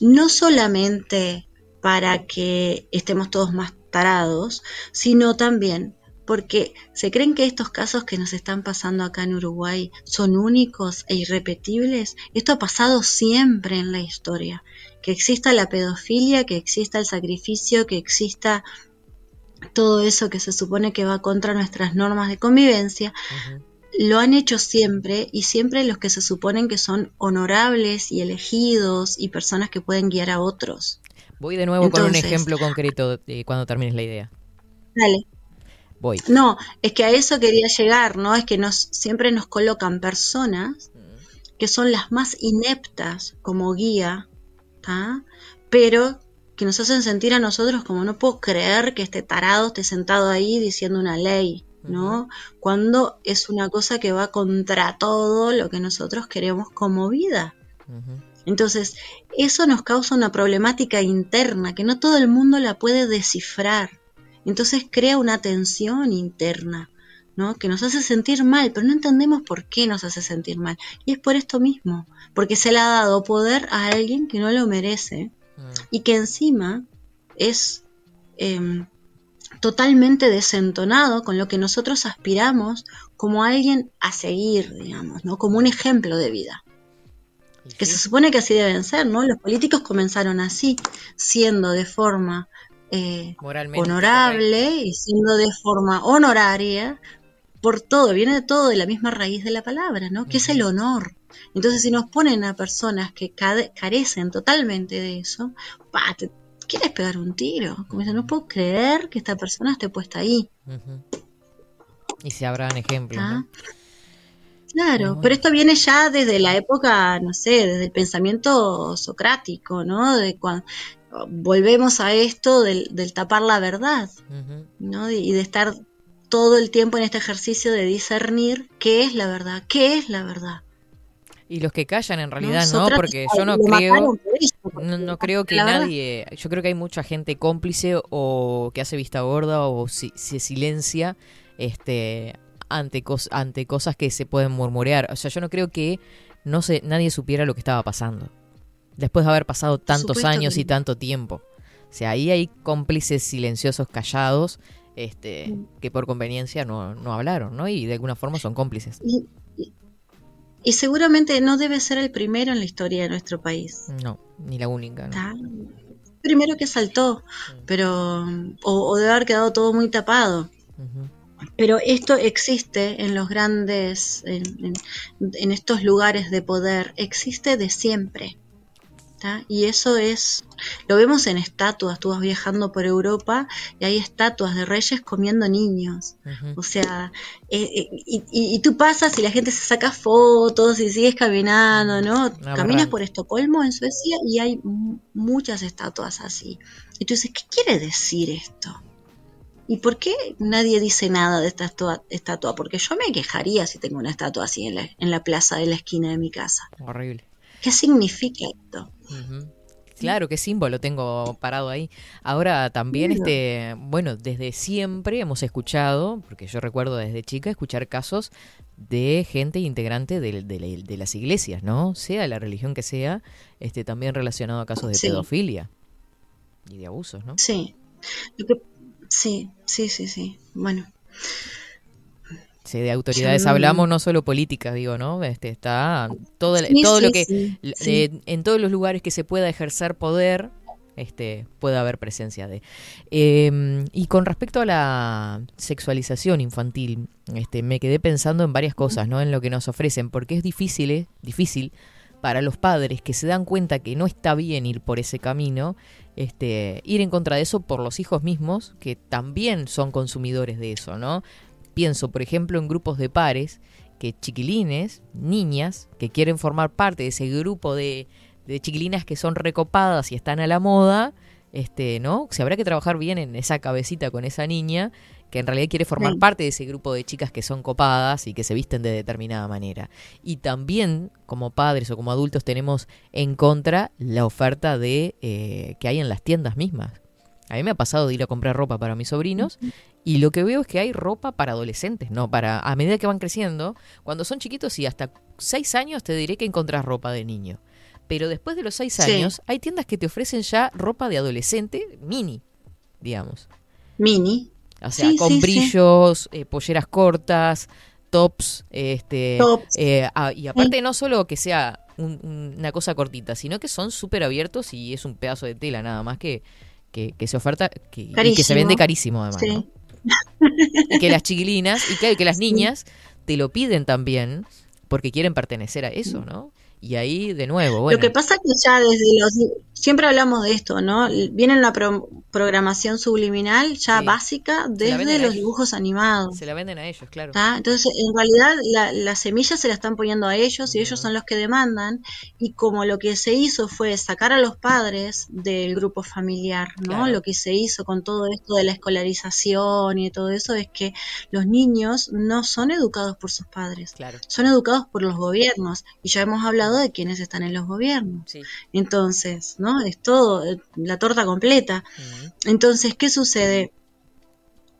[SPEAKER 9] No solamente para que estemos todos más tarados, sino también porque se creen que estos casos que nos están pasando acá en Uruguay son únicos e irrepetibles. Esto ha pasado siempre en la historia. Que exista la pedofilia, que exista el sacrificio, que exista todo eso que se supone que va contra nuestras normas de convivencia, lo han hecho siempre y siempre los que se suponen que son honorables y elegidos y personas que pueden guiar a otros.
[SPEAKER 1] Voy de nuevo con un ejemplo concreto de cuando termines la idea.
[SPEAKER 9] Dale.
[SPEAKER 1] Voy.
[SPEAKER 9] No, es que a eso quería llegar, ¿no? Es que nos siempre nos colocan personas que son las más ineptas como guía, ¿tá? Pero que nos hacen sentir a nosotros como no puedo creer que este tarado esté sentado ahí diciendo una ley, ¿no? Cuando es una cosa que va contra todo lo que nosotros queremos como vida. Entonces, eso nos causa una problemática interna que no todo el mundo la puede descifrar. Entonces crea una tensión interna, ¿no? Que nos hace sentir mal, pero no entendemos por qué nos hace sentir mal. Y es por esto mismo, porque se le ha dado poder a alguien que no lo merece y que encima es em, totalmente desentonado con lo que nosotros aspiramos como alguien a seguir, digamos, ¿no? Como un ejemplo de vida. Que se supone que así deben ser, ¿no? Los políticos comenzaron así, siendo de forma eh, honorable y siendo de forma honoraria por todo, viene de todo de la misma raíz de la palabra, ¿no? Que es el honor. Entonces, si nos ponen a personas que carecen totalmente de eso, te quieres pegar un tiro. Como dice, no puedo creer que esta persona esté puesta ahí.
[SPEAKER 1] Y se habrán ejemplos,
[SPEAKER 9] ¿ah?
[SPEAKER 1] ¿no?
[SPEAKER 9] Claro, pero esto viene ya desde la época, no sé, desde el pensamiento socrático, ¿no? De cuando volvemos a esto del, del tapar la verdad. ¿no? Y de estar todo el tiempo en este ejercicio de discernir qué es la verdad, qué es la verdad.
[SPEAKER 1] Y los que callan en realidad, ¿no? Porque yo no creo, no, no creo que nadie, yo creo que hay mucha gente cómplice o que hace vista gorda o si- se silencia este ante cos- ante cosas que se pueden murmurear. O sea, yo no creo que no se nadie supiera lo que estaba pasando. Después de haber pasado tantos
[SPEAKER 9] supuesto
[SPEAKER 1] años
[SPEAKER 9] que
[SPEAKER 1] y tanto tiempo. O sea, ahí hay cómplices silenciosos callados este
[SPEAKER 9] Mm.
[SPEAKER 1] que por conveniencia no, no hablaron, ¿no? Y de alguna forma son cómplices.
[SPEAKER 9] Y, y- y seguramente no debe ser el primero en la historia de nuestro país.
[SPEAKER 1] No, ni la única, ¿no?
[SPEAKER 9] Primero que saltó, pero o, o debe haber quedado todo muy tapado. Pero esto existe en los grandes, en, en- en estos lugares de poder, existe de siempre. ¿Tá? Y eso es, lo vemos en estatuas, tú vas viajando por Europa y hay estatuas de reyes comiendo niños. O sea, eh, eh, y, y- y tú pasas y la gente se saca fotos y sigues caminando, ¿no? Caminas por Estocolmo, en Suecia, y hay mu- muchas estatuas así. Y tú dices, ¿qué quiere decir esto? ¿Y por qué nadie dice nada de esta estatua, estatua? Porque yo me quejaría si tengo una estatua así en la, en la plaza de la esquina de mi casa.
[SPEAKER 1] Horrible.
[SPEAKER 9] ¿Qué significa esto?
[SPEAKER 1] Claro, qué símbolo tengo parado ahí. Ahora también, este, bueno, desde siempre hemos escuchado, porque yo recuerdo desde chica escuchar casos de gente integrante de, la- de las iglesias, ¿no? Sea la religión que sea, este, también relacionado a casos de
[SPEAKER 9] Sí.
[SPEAKER 1] pedofilia y de abusos, ¿no?
[SPEAKER 9] Sí. Sí, sí, sí, sí. Bueno,
[SPEAKER 1] Sí, de autoridades
[SPEAKER 9] Yo-
[SPEAKER 1] hablamos, no solo políticas, digo, ¿no? Este, está todo,
[SPEAKER 9] Sí,
[SPEAKER 1] todo lo que eh, en todos los lugares que se pueda ejercer poder este, puede haber presencia de. Eh, y con respecto a la sexualización infantil, este, me quedé pensando en varias cosas, ¿no? En lo que nos ofrecen, porque es difícil, ¿eh? difícil para los padres que se dan cuenta que no está bien ir por ese camino, este, ir en contra de eso por los hijos mismos, que también son consumidores de eso, ¿no? Pienso, por ejemplo, en grupos de pares, que chiquilines, niñas, que quieren formar parte de ese grupo de, de chiquilinas que son recopadas y están a la moda, este, ¿no? Se habrá que trabajar bien en esa cabecita con esa niña que en realidad quiere formar
[SPEAKER 9] Sí.
[SPEAKER 1] parte de ese grupo de chicas que son copadas y que se visten de determinada manera. Y también, como padres o como adultos, tenemos en contra la oferta de eh, que hay en las tiendas mismas. A mí me ha pasado de ir a comprar ropa para mis sobrinos y lo que veo es que hay ropa para adolescentes, no para a medida que van creciendo, cuando son chiquitos y hasta seis años te diré que encontrás ropa de niño. Pero después de los seis
[SPEAKER 9] Sí.
[SPEAKER 1] años hay tiendas que te ofrecen ya ropa de adolescente mini, digamos.
[SPEAKER 9] Mini.
[SPEAKER 1] O sea,
[SPEAKER 9] Sí,
[SPEAKER 1] con brillos, eh, polleras cortas, tops, este,
[SPEAKER 9] Tops.
[SPEAKER 1] eh, ah, y aparte no solo que sea un- un- una cosa cortita, sino que son súper abiertos y es un pedazo de tela nada más que, que, que se oferta que, y que se vende carísimo además.
[SPEAKER 9] Sí.
[SPEAKER 1] ¿no? Y que las chiquilinas y que, que las niñas te lo piden también porque quieren pertenecer a eso, ¿no? Y ahí de nuevo, bueno.
[SPEAKER 9] Lo que pasa que ya desde los... Siempre hablamos de esto, ¿no? Viene la pro- programación subliminal ya
[SPEAKER 1] Sí.
[SPEAKER 9] básica desde los dibujos animados.
[SPEAKER 1] Se la venden a ellos, claro.
[SPEAKER 9] ¿tá? Entonces, en realidad, la, la semilla se la están poniendo a ellos y ellos son los que demandan. Y como lo que se hizo fue sacar a los padres del grupo familiar, ¿no?
[SPEAKER 1] Claro.
[SPEAKER 9] Lo que se hizo con todo esto de la escolarización y todo eso es que los niños no son educados por sus padres,
[SPEAKER 1] Claro.
[SPEAKER 9] son educados por los gobiernos. Y ya hemos hablado de quienes están en los gobiernos.
[SPEAKER 1] Sí.
[SPEAKER 9] Entonces, ¿no? Es todo, eh, la torta completa. Entonces, ¿qué sucede?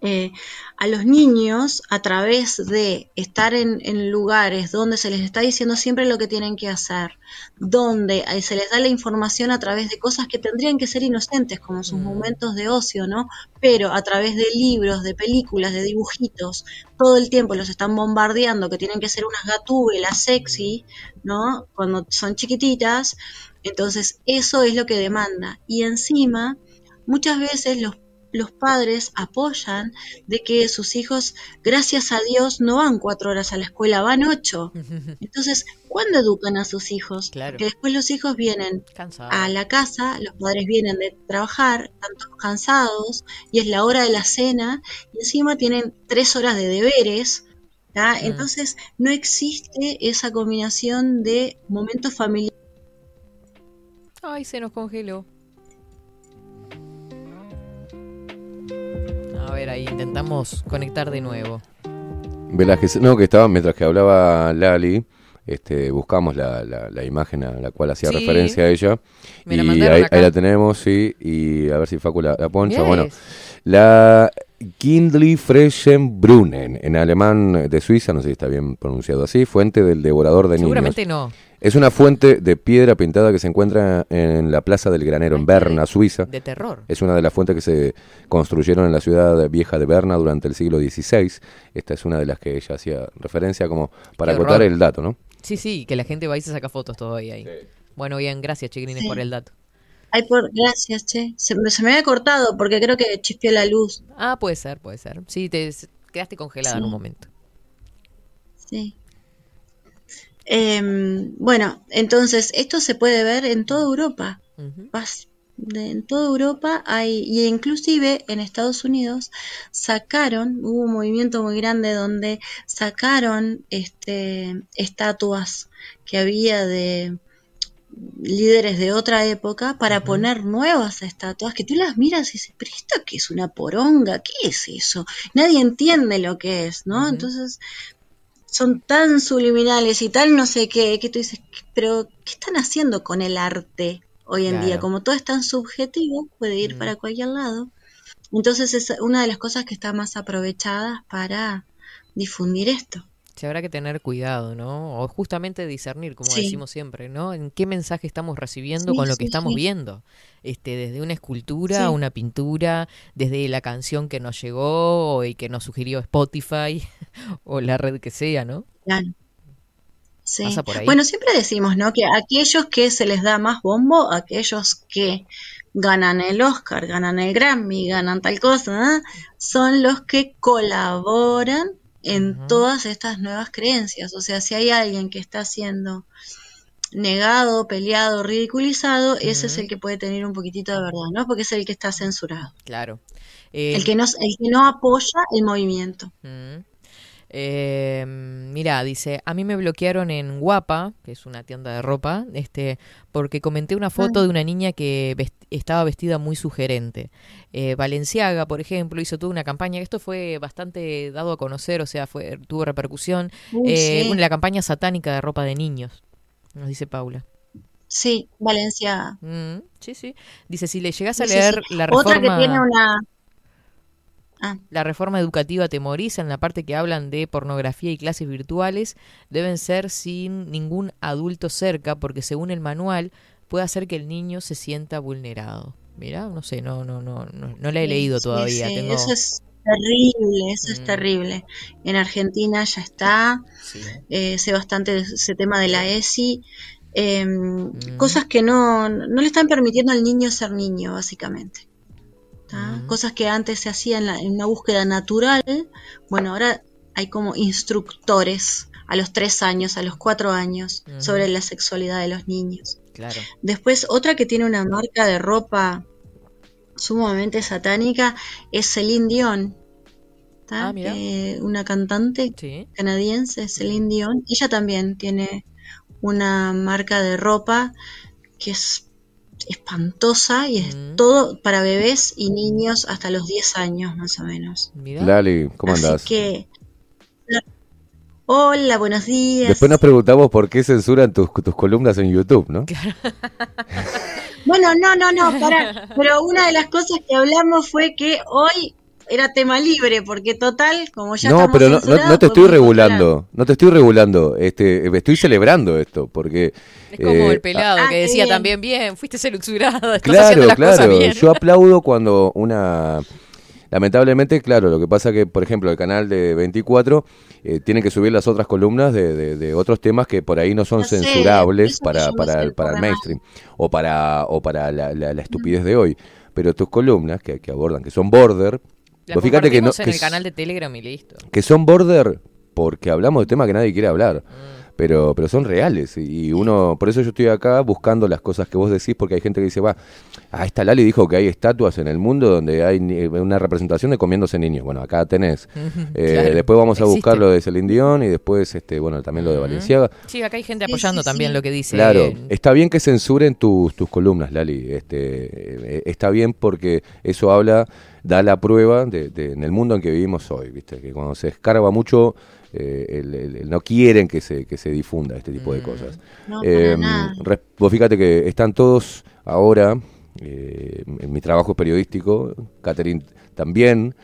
[SPEAKER 9] Eh, a los niños, a través de estar en, en lugares donde se les está diciendo siempre lo que tienen que hacer, donde eh, se les da la información a través de cosas que tendrían que ser inocentes, como sus momentos de ocio, ¿no? Pero a través de libros, de películas, de dibujitos, todo el tiempo los están bombardeando que tienen que ser unas gatúbelas sexy, ¿no? Cuando son chiquititas, entonces eso es lo que demanda. Y encima, muchas veces los los padres apoyan de que sus hijos, gracias a Dios, no van cuatro horas a la escuela, van ocho. Entonces, ¿cuándo educan a sus hijos?
[SPEAKER 1] Claro.
[SPEAKER 9] Porque después los hijos vienen
[SPEAKER 1] Cansado.
[SPEAKER 9] a la casa, los padres vienen de trabajar, están todos cansados, y es la hora de la cena, y encima tienen tres horas de deberes. ¿tá?
[SPEAKER 1] Mm.
[SPEAKER 9] Entonces, no existe esa combinación de momentos familiares.
[SPEAKER 1] Ay, se nos congeló. A ver, ahí intentamos conectar de nuevo.
[SPEAKER 2] Velázquez, no, que estaba, mientras que hablaba Lali, este, buscamos la, la, la imagen a la cual hacía
[SPEAKER 1] Sí.
[SPEAKER 2] referencia a ella.
[SPEAKER 1] Me
[SPEAKER 2] y ahí, la tenemos, sí, y a ver si Facu la, la poncha.
[SPEAKER 1] Yes.
[SPEAKER 2] Bueno, la Kindly Freschenbrunnen, en alemán de Suiza, no sé si está bien pronunciado así, fuente del devorador de
[SPEAKER 1] Seguramente
[SPEAKER 2] niños.
[SPEAKER 1] no.
[SPEAKER 2] Es una fuente de piedra pintada que se encuentra en la Plaza del Granero, en Berna, Suiza.
[SPEAKER 1] De terror.
[SPEAKER 2] Es una de las fuentes que se construyeron en la ciudad vieja de Berna durante el siglo XVI. Esta es una de las que ella hacía referencia como para acotar el dato, ¿no?
[SPEAKER 1] Sí, sí, que la gente va y se saca fotos todavía ahí. Bueno, bien, gracias, chiquilines,
[SPEAKER 9] Sí.
[SPEAKER 1] por el dato.
[SPEAKER 9] Ay, por, gracias, che. Se, me- se me había cortado porque creo que chispeó la luz.
[SPEAKER 1] Ah, puede ser, puede ser. Sí, te quedaste congelada en un momento.
[SPEAKER 9] Sí. Em, bueno, entonces esto se puede ver en toda Europa. De- en toda Europa hay, y inclusive en Estados Unidos sacaron, hubo un movimiento muy grande donde sacaron este, estatuas que había de líderes de otra época para poner nuevas estatuas que tú las miras y dices, pero esto qué es una poronga, ¿qué es eso? Nadie entiende lo que es, ¿no? Entonces son tan subliminales y tal no sé qué, que tú dices, pero ¿qué están haciendo con el arte hoy en
[SPEAKER 1] Claro.
[SPEAKER 9] día? Como todo es tan subjetivo, puede ir para cualquier lado. Entonces es una de las cosas que está más aprovechadas para difundir esto.
[SPEAKER 1] Se habrá que tener cuidado, ¿no? O justamente discernir, como
[SPEAKER 9] Sí.
[SPEAKER 1] decimos siempre, ¿no? En qué mensaje estamos recibiendo
[SPEAKER 9] Sí,
[SPEAKER 1] con lo que
[SPEAKER 9] sí,
[SPEAKER 1] estamos
[SPEAKER 9] sí.
[SPEAKER 1] viendo. Este, desde una escultura,
[SPEAKER 9] Sí.
[SPEAKER 1] una pintura, desde la canción que nos llegó y que nos sugirió Spotify o la red que sea, ¿no?
[SPEAKER 9] Claro. Sí.
[SPEAKER 1] Pasa por ahí.
[SPEAKER 9] Bueno, siempre decimos, ¿no? Que aquellos que se les da más bombo, aquellos que ganan el Oscar, ganan el Grammy, ganan tal cosa, ¿eh? son los que colaboran en todas estas nuevas creencias. O sea, si hay alguien que está siendo negado, peleado, ridiculizado, ese es el que puede tener un poquitito de verdad, ¿no? Porque es el que está censurado.
[SPEAKER 1] Claro. Eh,
[SPEAKER 9] El que no, el que no apoya el movimiento.
[SPEAKER 1] Eh, mira, dice, a mí me bloquearon en Guapa, que es una tienda de ropa, este, porque comenté una foto de una niña que vest- estaba vestida muy sugerente. Eh, Valenciaga, por ejemplo, hizo toda una campaña, esto fue bastante dado a conocer, o sea, fue tuvo repercusión, eh,
[SPEAKER 9] sí.
[SPEAKER 1] la campaña satánica de ropa de niños, nos dice Paula.
[SPEAKER 9] Sí, Valencia.
[SPEAKER 1] Mm, sí, sí. Dice, si le llegas a
[SPEAKER 9] sí,
[SPEAKER 1] leer
[SPEAKER 9] sí.
[SPEAKER 1] la reforma...
[SPEAKER 9] Otra que tiene una... Ah.
[SPEAKER 1] La reforma educativa temoriza en la parte que hablan de pornografía y clases virtuales deben ser sin ningún adulto cerca porque según el manual puede hacer que el niño se sienta vulnerado. Mira, no sé, no no no no, no la he leído
[SPEAKER 9] sí,
[SPEAKER 1] todavía.
[SPEAKER 9] sí,
[SPEAKER 1] Tengo...
[SPEAKER 9] Eso es terrible, eso es
[SPEAKER 1] Mm.
[SPEAKER 9] terrible. En Argentina ya está,
[SPEAKER 1] Sí.
[SPEAKER 9] eh, sé bastante de ese tema de la ESI. eh,
[SPEAKER 1] Mm.
[SPEAKER 9] Cosas que no, no le están permitiendo al niño ser niño, básicamente. ¿Tá? Cosas que antes se hacían en, la- en una búsqueda natural, bueno, ahora hay como instructores a los tres años, a los cuatro años, sobre la sexualidad de los niños.
[SPEAKER 1] Claro.
[SPEAKER 9] Después, otra que tiene una marca de ropa sumamente satánica es Celine Dion.
[SPEAKER 1] Ah.
[SPEAKER 9] Eh, una cantante
[SPEAKER 1] Sí.
[SPEAKER 9] canadiense, Celine Dion. Ella también tiene una marca de ropa que es espantosa y es
[SPEAKER 1] Mm.
[SPEAKER 9] todo para bebés y niños hasta los 10 años más o menos.
[SPEAKER 1] Mira.
[SPEAKER 2] Lali, ¿cómo
[SPEAKER 9] Así
[SPEAKER 2] andás?
[SPEAKER 9] que... Hola, buenos días.
[SPEAKER 2] Después nos preguntamos por qué censuran tus, tus columnas en YouTube, ¿no?
[SPEAKER 9] Bueno, no, no, no, para. Pero una de las cosas que hablamos fue que hoy era tema libre, porque total, como ya
[SPEAKER 2] No,
[SPEAKER 9] estamos
[SPEAKER 2] pero no, no- no te estoy regulando, no te estoy regulando, este, estoy celebrando esto, porque...
[SPEAKER 1] Es como
[SPEAKER 2] eh,
[SPEAKER 1] el pelado
[SPEAKER 9] ah,
[SPEAKER 1] que
[SPEAKER 9] qué
[SPEAKER 1] decía
[SPEAKER 9] bien.
[SPEAKER 1] también, bien, fuiste censurada, estás haciendo
[SPEAKER 2] Claro,
[SPEAKER 1] cosas
[SPEAKER 2] claro.
[SPEAKER 1] bien.
[SPEAKER 2] Yo aplaudo cuando una. Lamentablemente, claro, lo que pasa que, por ejemplo, el canal de 24 eh, tiene que subir las otras columnas de, de- de otros temas que por ahí no son
[SPEAKER 9] sé,
[SPEAKER 2] censurables para, para, el, para el mainstream o para, o para la, la- la estupidez de hoy. Pero tus columnas que, que abordan, que son border,
[SPEAKER 1] La
[SPEAKER 2] vos fíjate que, no,
[SPEAKER 1] en
[SPEAKER 2] que,
[SPEAKER 1] el canal de Telegram y listo.
[SPEAKER 2] que son border porque hablamos de temas que nadie quiere hablar.
[SPEAKER 1] Mm.
[SPEAKER 2] Pero, pero son reales y uno, por eso yo estoy acá buscando las cosas que vos decís, porque hay gente que dice, va, ah, esta Lali dijo que hay estatuas en el mundo donde hay ni- una representación de comiéndose niños. Bueno, acá tenés. Eh,
[SPEAKER 1] Claro,
[SPEAKER 2] después vamos a buscar
[SPEAKER 1] existe.
[SPEAKER 2] lo de Celine Dion y después, este, bueno, también lo de. Valenciaga.
[SPEAKER 1] Sí, acá hay gente
[SPEAKER 9] Sí,
[SPEAKER 1] apoyando
[SPEAKER 9] sí,
[SPEAKER 1] también
[SPEAKER 9] sí.
[SPEAKER 1] lo que dice.
[SPEAKER 2] Claro, está bien que censuren tus, tus columnas, Lali. Este, eh, está bien porque eso habla, da la prueba de, de- en el mundo en que vivimos hoy, ¿viste? Que cuando se escarba mucho, eh, el- el- el- no quieren que se, que se difunda este tipo de
[SPEAKER 1] Mm.
[SPEAKER 2] cosas.
[SPEAKER 9] No,
[SPEAKER 2] Eh, res- vos fíjate que están todos ahora, eh, en mi trabajo periodístico, Catherine también,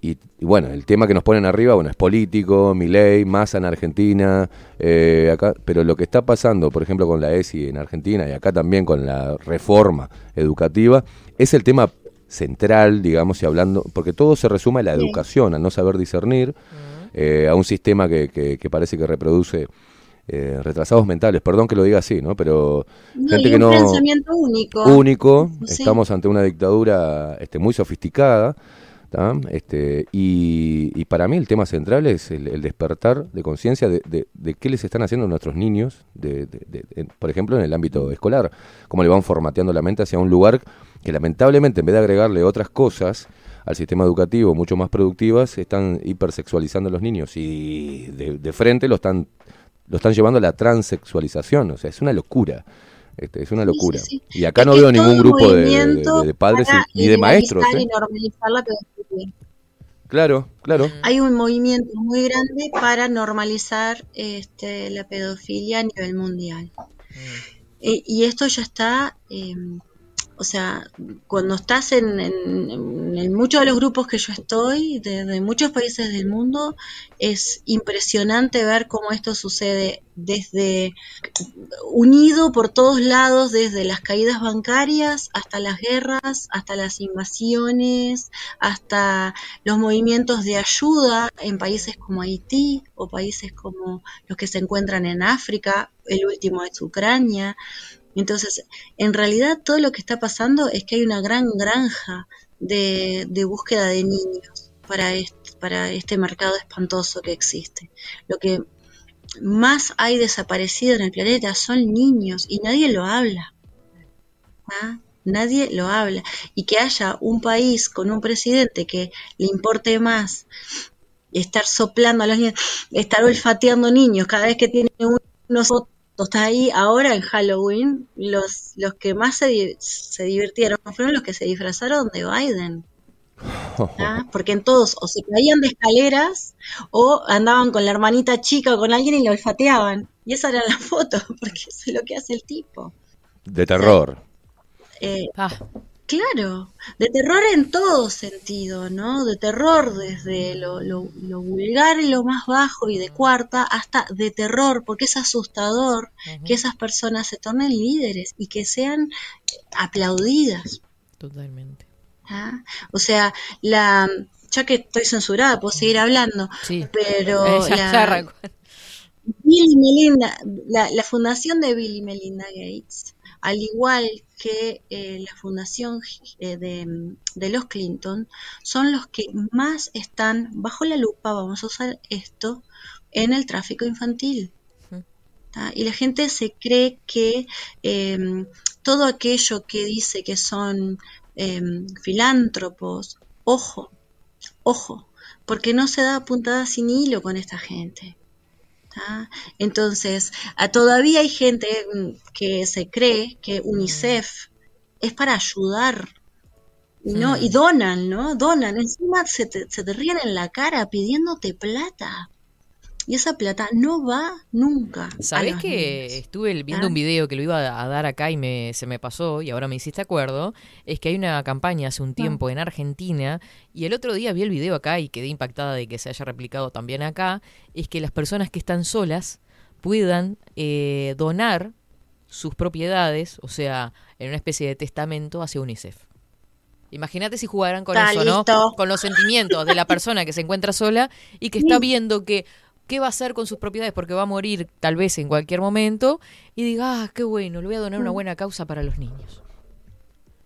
[SPEAKER 2] y, y bueno, el tema que nos ponen arriba, bueno, es político, mi ley, masa en Argentina, eh, acá, pero lo que está pasando, por ejemplo, con la ESI en Argentina y acá también con la reforma educativa, es el tema central, digamos, y hablando, porque todo se resume a la
[SPEAKER 9] Sí.
[SPEAKER 2] educación, a no saber discernir, eh, a un sistema que, que- que parece que reproduce eh, retrasados mentales, perdón que lo diga así, ¿no? Pero
[SPEAKER 9] No,
[SPEAKER 2] gente
[SPEAKER 9] y
[SPEAKER 2] que
[SPEAKER 9] un
[SPEAKER 2] no
[SPEAKER 9] pensamiento único.
[SPEAKER 2] único,
[SPEAKER 9] Sí.
[SPEAKER 2] estamos ante una dictadura este, muy sofisticada. Este, y, y para mí el tema central es el, despertar de conciencia de, de- qué les están haciendo nuestros niños, de, de- por ejemplo en el ámbito escolar, cómo le van formateando la mente hacia un lugar que lamentablemente en vez de agregarle otras cosas al sistema educativo mucho más productivas, están hipersexualizando a los niños. Y de, de frente lo están lo están llevando a la transexualización, o sea, es una locura. Este, es una locura.
[SPEAKER 9] sí, sí.
[SPEAKER 2] Y acá
[SPEAKER 9] Es
[SPEAKER 2] no veo ningún grupo de, padres ni de maestros. ¿eh?
[SPEAKER 9] y normalizar la pedofilia.
[SPEAKER 2] Claro, claro.
[SPEAKER 9] Hay un movimiento muy grande para normalizar este, la pedofilia a nivel mundial. Eh, y esto ya está, eh, o sea, cuando estás en, en- muchos de los grupos que yo estoy, de, de muchos países del mundo, es impresionante ver cómo esto sucede desde unido por todos lados, desde las caídas bancarias hasta las guerras, hasta las invasiones, hasta los movimientos de ayuda en países como Haití o países como los que se encuentran en África, el último es Ucrania. Entonces, en realidad todo lo que está pasando es que hay una gran granja de, búsqueda de niños para este, mercado espantoso que existe. Lo que más hay desaparecido en el planeta son niños y nadie lo habla. ¿Ah? Nadie lo habla. Y que haya un país con un presidente que le importe más estar soplando a los niños, estar olfateando niños cada vez que tiene unos fotos, está ahí ahora en Halloween, los, los que más se, di- se divirtieron fueron los que se disfrazaron de Biden. ¿ah? Porque en todos o se caían de escaleras o andaban con la hermanita chica o con alguien y lo olfateaban. Y esa era la foto, porque eso es lo que hace el tipo.
[SPEAKER 2] De terror.
[SPEAKER 9] Eh,
[SPEAKER 1] Ah,
[SPEAKER 9] Claro, de terror en todo sentido, ¿no? De terror desde lo, lo- lo vulgar y lo más bajo y de cuarta hasta de terror, porque es asustador que esas personas se tornen líderes y que sean aplaudidas.
[SPEAKER 1] totalmente.
[SPEAKER 9] ¿ah? O sea, la ya que estoy censurada, puedo seguir hablando,
[SPEAKER 1] Sí.
[SPEAKER 9] pero la-. Bill y Melinda, la, la fundación de Bill y Melinda Gates, al igual que eh, la fundación eh, de, de los Clinton, son los que más están bajo la lupa, vamos a usar esto, en el tráfico infantil. ¿tá? Y la gente se cree que em, todo aquello que dice que son em, filántropos, ojo, ojo, porque no se da puntada sin hilo con esta gente. ¿Tá? Entonces, a- todavía hay gente mm, que se cree que UNICEF es para ayudar. y ¿no?
[SPEAKER 1] Mm.
[SPEAKER 9] Y donan, ¿no? Donan. Encima se te, se te ríen en la cara pidiéndote plata. Y esa plata no va nunca.
[SPEAKER 1] ¿Sabés que
[SPEAKER 9] niños.
[SPEAKER 1] estuve viendo
[SPEAKER 9] Ah.
[SPEAKER 1] un video que lo iba a dar acá y me, se me pasó y ahora me hiciste acuerdo? Es que hay una campaña hace
[SPEAKER 9] Ah.
[SPEAKER 1] un tiempo en Argentina y el otro día vi el video acá y quedé impactada de que se haya replicado también acá. Es que las personas que están solas puedan eh, donar sus propiedades, o sea, en una especie de testamento hacia UNICEF. Imagínate si jugaran con
[SPEAKER 9] Está
[SPEAKER 1] eso, ¿no? Con los sentimientos de la persona que se encuentra sola y que está viendo que qué va a hacer con sus propiedades porque va a morir tal vez en cualquier momento y diga, ah, qué bueno, le voy a donar una buena causa para los niños.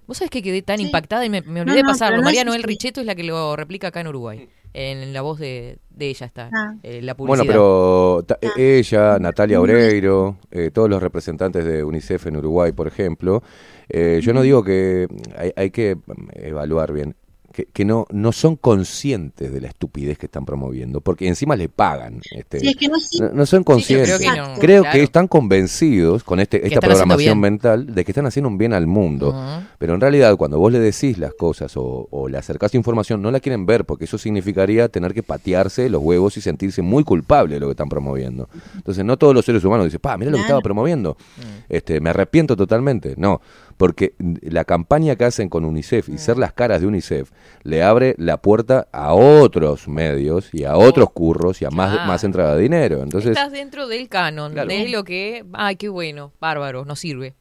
[SPEAKER 1] Vos sabés que quedé tan
[SPEAKER 9] Sí.
[SPEAKER 1] impactada y me, olvidé de
[SPEAKER 9] no,
[SPEAKER 1] pasarlo. María Noel
[SPEAKER 9] así.
[SPEAKER 1] Richetto es la que lo replica acá en Uruguay. En la voz de, de ella está
[SPEAKER 9] Ah.
[SPEAKER 1] eh, la
[SPEAKER 2] Bueno,
[SPEAKER 1] publicidad.
[SPEAKER 2] pero ta- ella, Natalia Oreiro, eh, todos los representantes de UNICEF en Uruguay, por ejemplo, eh, yo no digo que hay, hay que mm, evaluar bien, que, que no, no son conscientes de la estupidez que están promoviendo, porque encima le pagan. Este,
[SPEAKER 9] Sí, es que no,
[SPEAKER 2] no, no son conscientes.
[SPEAKER 1] creo que no,
[SPEAKER 9] Exacto.
[SPEAKER 2] Creo
[SPEAKER 1] claro.
[SPEAKER 2] que están convencidos con este, esta programación mental de que están haciendo un bien al mundo. Pero en realidad, cuando vos le decís las cosas o, o le acercás información, no la quieren ver, porque eso significaría tener que patearse los huevos y sentirse muy culpable de lo que están promoviendo. Entonces, no todos los seres humanos dicen, pa, mira lo que estaba promoviendo. Este, me arrepiento totalmente. No, porque la campaña que hacen con UNICEF y ser las caras de UNICEF le abre la puerta a otros medios y a otros curros y a más, más entrada de dinero. Entonces,
[SPEAKER 1] Estás dentro del canon,
[SPEAKER 2] Claro.
[SPEAKER 1] de lo que, ay, qué bueno, bárbaro, nos sirve.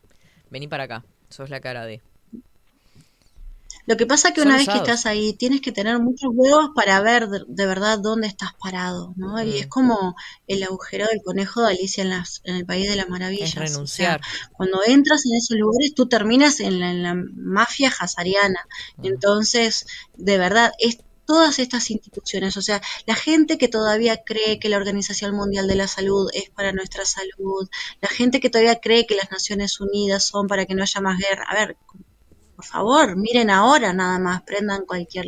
[SPEAKER 1] Vení para acá, sos la cara de...
[SPEAKER 9] Lo que pasa es que
[SPEAKER 1] Son
[SPEAKER 9] una vez que estás ahí, tienes que tener muchos huevos para ver de, de verdad dónde estás parado, ¿no? Y
[SPEAKER 1] Mm.
[SPEAKER 9] es como el agujero del conejo de Alicia en, las, en el País de las Maravillas.
[SPEAKER 1] Es
[SPEAKER 9] O sea,
[SPEAKER 1] renunciar.
[SPEAKER 9] cuando entras en esos lugares, tú terminas en la, en la mafia hazariana.
[SPEAKER 1] Mm.
[SPEAKER 9] Entonces, de verdad, es todas estas instituciones, o sea, la gente que todavía cree que la Organización Mundial de la Salud es para nuestra salud, la gente que todavía cree que las Naciones Unidas son para que no haya más guerra. A ver, por favor, miren ahora nada más, prendan cualquier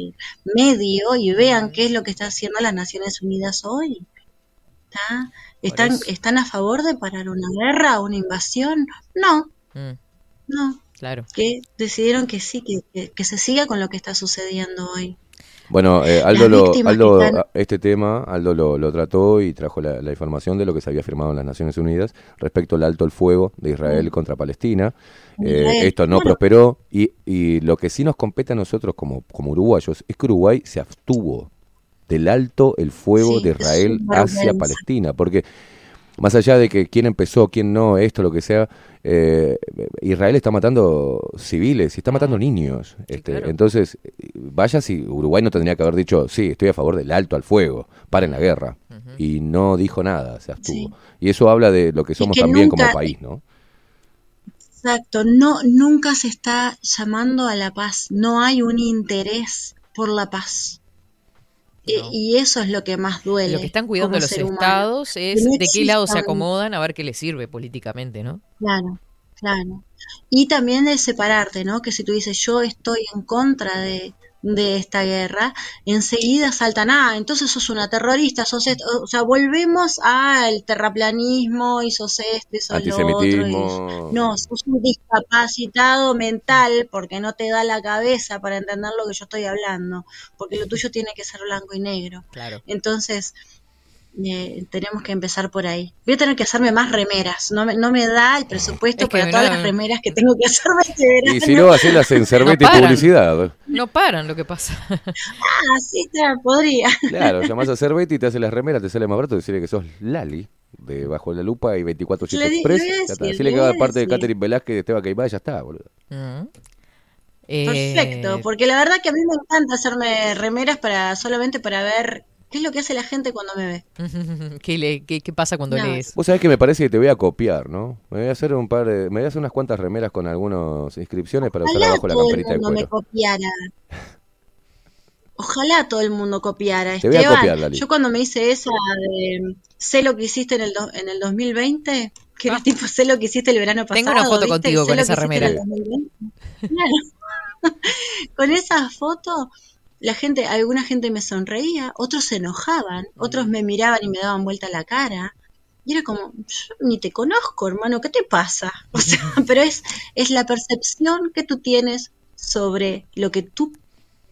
[SPEAKER 9] medio y vean qué es lo que está haciendo las Naciones Unidas hoy. ¿Está? ¿Están. ¿Están a favor de parar una guerra, una invasión? No,
[SPEAKER 1] Mm,
[SPEAKER 9] no.
[SPEAKER 1] claro.
[SPEAKER 9] Que decidieron que sí, que, que- que se siga con lo que está sucediendo hoy.
[SPEAKER 2] Bueno, eh, Aldo, lo- Aldo,
[SPEAKER 9] que están-
[SPEAKER 2] a- este tema, Aldo lo, lo trató y trajo la, la información de lo que se había firmado en las Naciones Unidas respecto al alto el fuego de Israel contra Palestina. Eh, esto no prosperó y, y lo que sí nos compete a nosotros como, como uruguayos es que Uruguay se abstuvo del alto el fuego
[SPEAKER 9] Sí,
[SPEAKER 2] de Israel hacia. Palestina, porque más allá de que quién empezó, quién no, esto, lo que sea, eh, Israel está matando civiles y está matando niños. Este,
[SPEAKER 1] claro.
[SPEAKER 2] Entonces, vaya si Uruguay no tendría que haber dicho, sí, estoy a favor del alto al fuego, paren la guerra. Y no dijo nada, se abstuvo.
[SPEAKER 9] Sí.
[SPEAKER 2] Y eso habla de lo que somos
[SPEAKER 9] que
[SPEAKER 2] también
[SPEAKER 9] nunca-
[SPEAKER 2] como país, ¿no?
[SPEAKER 9] Exacto, no, nunca se está llamando a la paz, no hay un interés por la paz.
[SPEAKER 1] No.
[SPEAKER 9] Y eso es lo que más duele.
[SPEAKER 1] Lo que están cuidando los
[SPEAKER 9] humano.
[SPEAKER 1] estados es
[SPEAKER 9] no
[SPEAKER 1] de qué lado se acomodan a ver qué les sirve políticamente, ¿no?
[SPEAKER 9] Claro, claro. Y también el separarte, ¿no? Que si tú dices yo estoy en contra de, de esta guerra, enseguida saltan, ah, entonces sos una terrorista, sos esto, o sea, volvemos al terraplanismo y sos esto y sos lo otro. y-
[SPEAKER 2] Antisemitismo.
[SPEAKER 9] no, sos un discapacitado mental porque no te da la cabeza para entender lo que yo estoy hablando, porque lo tuyo tiene que ser blanco y negro.
[SPEAKER 1] Claro.
[SPEAKER 9] Entonces, eh, tenemos que empezar por ahí. Voy a tener que hacerme más remeras. No me, no me da el presupuesto
[SPEAKER 1] Es que
[SPEAKER 9] para todas
[SPEAKER 1] no-
[SPEAKER 9] las remeras que tengo que hacerme este verano.
[SPEAKER 2] Y si no, hacelas en Cervete y
[SPEAKER 1] paran.
[SPEAKER 2] publicidad.
[SPEAKER 1] No paran lo que pasa.
[SPEAKER 9] Ah, sí, está, podría.
[SPEAKER 2] Claro, llamás a Cervete y te hace las remeras, te sale más barato decirle que sos Lali, de Bajo la Lupa y 24
[SPEAKER 9] Le di-
[SPEAKER 2] Express.
[SPEAKER 9] le voy a
[SPEAKER 2] Ya está.
[SPEAKER 9] decir,
[SPEAKER 2] Decirle
[SPEAKER 9] le
[SPEAKER 2] que
[SPEAKER 9] voy
[SPEAKER 2] haga
[SPEAKER 9] a
[SPEAKER 2] parte de. Catherine Velázquez de Esteban Caimá, ya está, boludo.
[SPEAKER 1] Mm.
[SPEAKER 9] Perfecto,
[SPEAKER 1] Eh,
[SPEAKER 9] porque la verdad que a mí me encanta hacerme remeras para solamente para ver qué es lo que hace la gente cuando me ve.
[SPEAKER 1] ¿Qué, le- qué- qué pasa cuando
[SPEAKER 9] No.
[SPEAKER 1] lees?
[SPEAKER 2] Vos sabés que me parece que te voy a copiar, ¿no? Me voy a hacer un par de, me voy a hacer unas cuantas remeras con algunas inscripciones para usarlas
[SPEAKER 9] Ojalá
[SPEAKER 2] bajo la
[SPEAKER 9] todo el
[SPEAKER 2] camperita de
[SPEAKER 9] mundo me
[SPEAKER 2] cuero.
[SPEAKER 9] copiara. Ojalá todo el mundo copiara.
[SPEAKER 2] Te voy a
[SPEAKER 9] Esteban,
[SPEAKER 2] copiar, Lali.
[SPEAKER 9] yo cuando me hice esa de sé lo que hiciste en el, do- en el 2020, que era tipo sé lo que hiciste el verano pasado.
[SPEAKER 1] Ah. Tengo una foto
[SPEAKER 9] ¿viste?
[SPEAKER 1] contigo
[SPEAKER 9] Sé
[SPEAKER 1] con esa remera.
[SPEAKER 9] 2020. Claro. con esa foto, la gente, alguna gente me sonreía, otros se enojaban, otros me miraban y me daban vuelta la cara. Y era como, yo ni te conozco, hermano, ¿qué te pasa? O sea, pero es, es la percepción que tú tienes sobre lo que tú,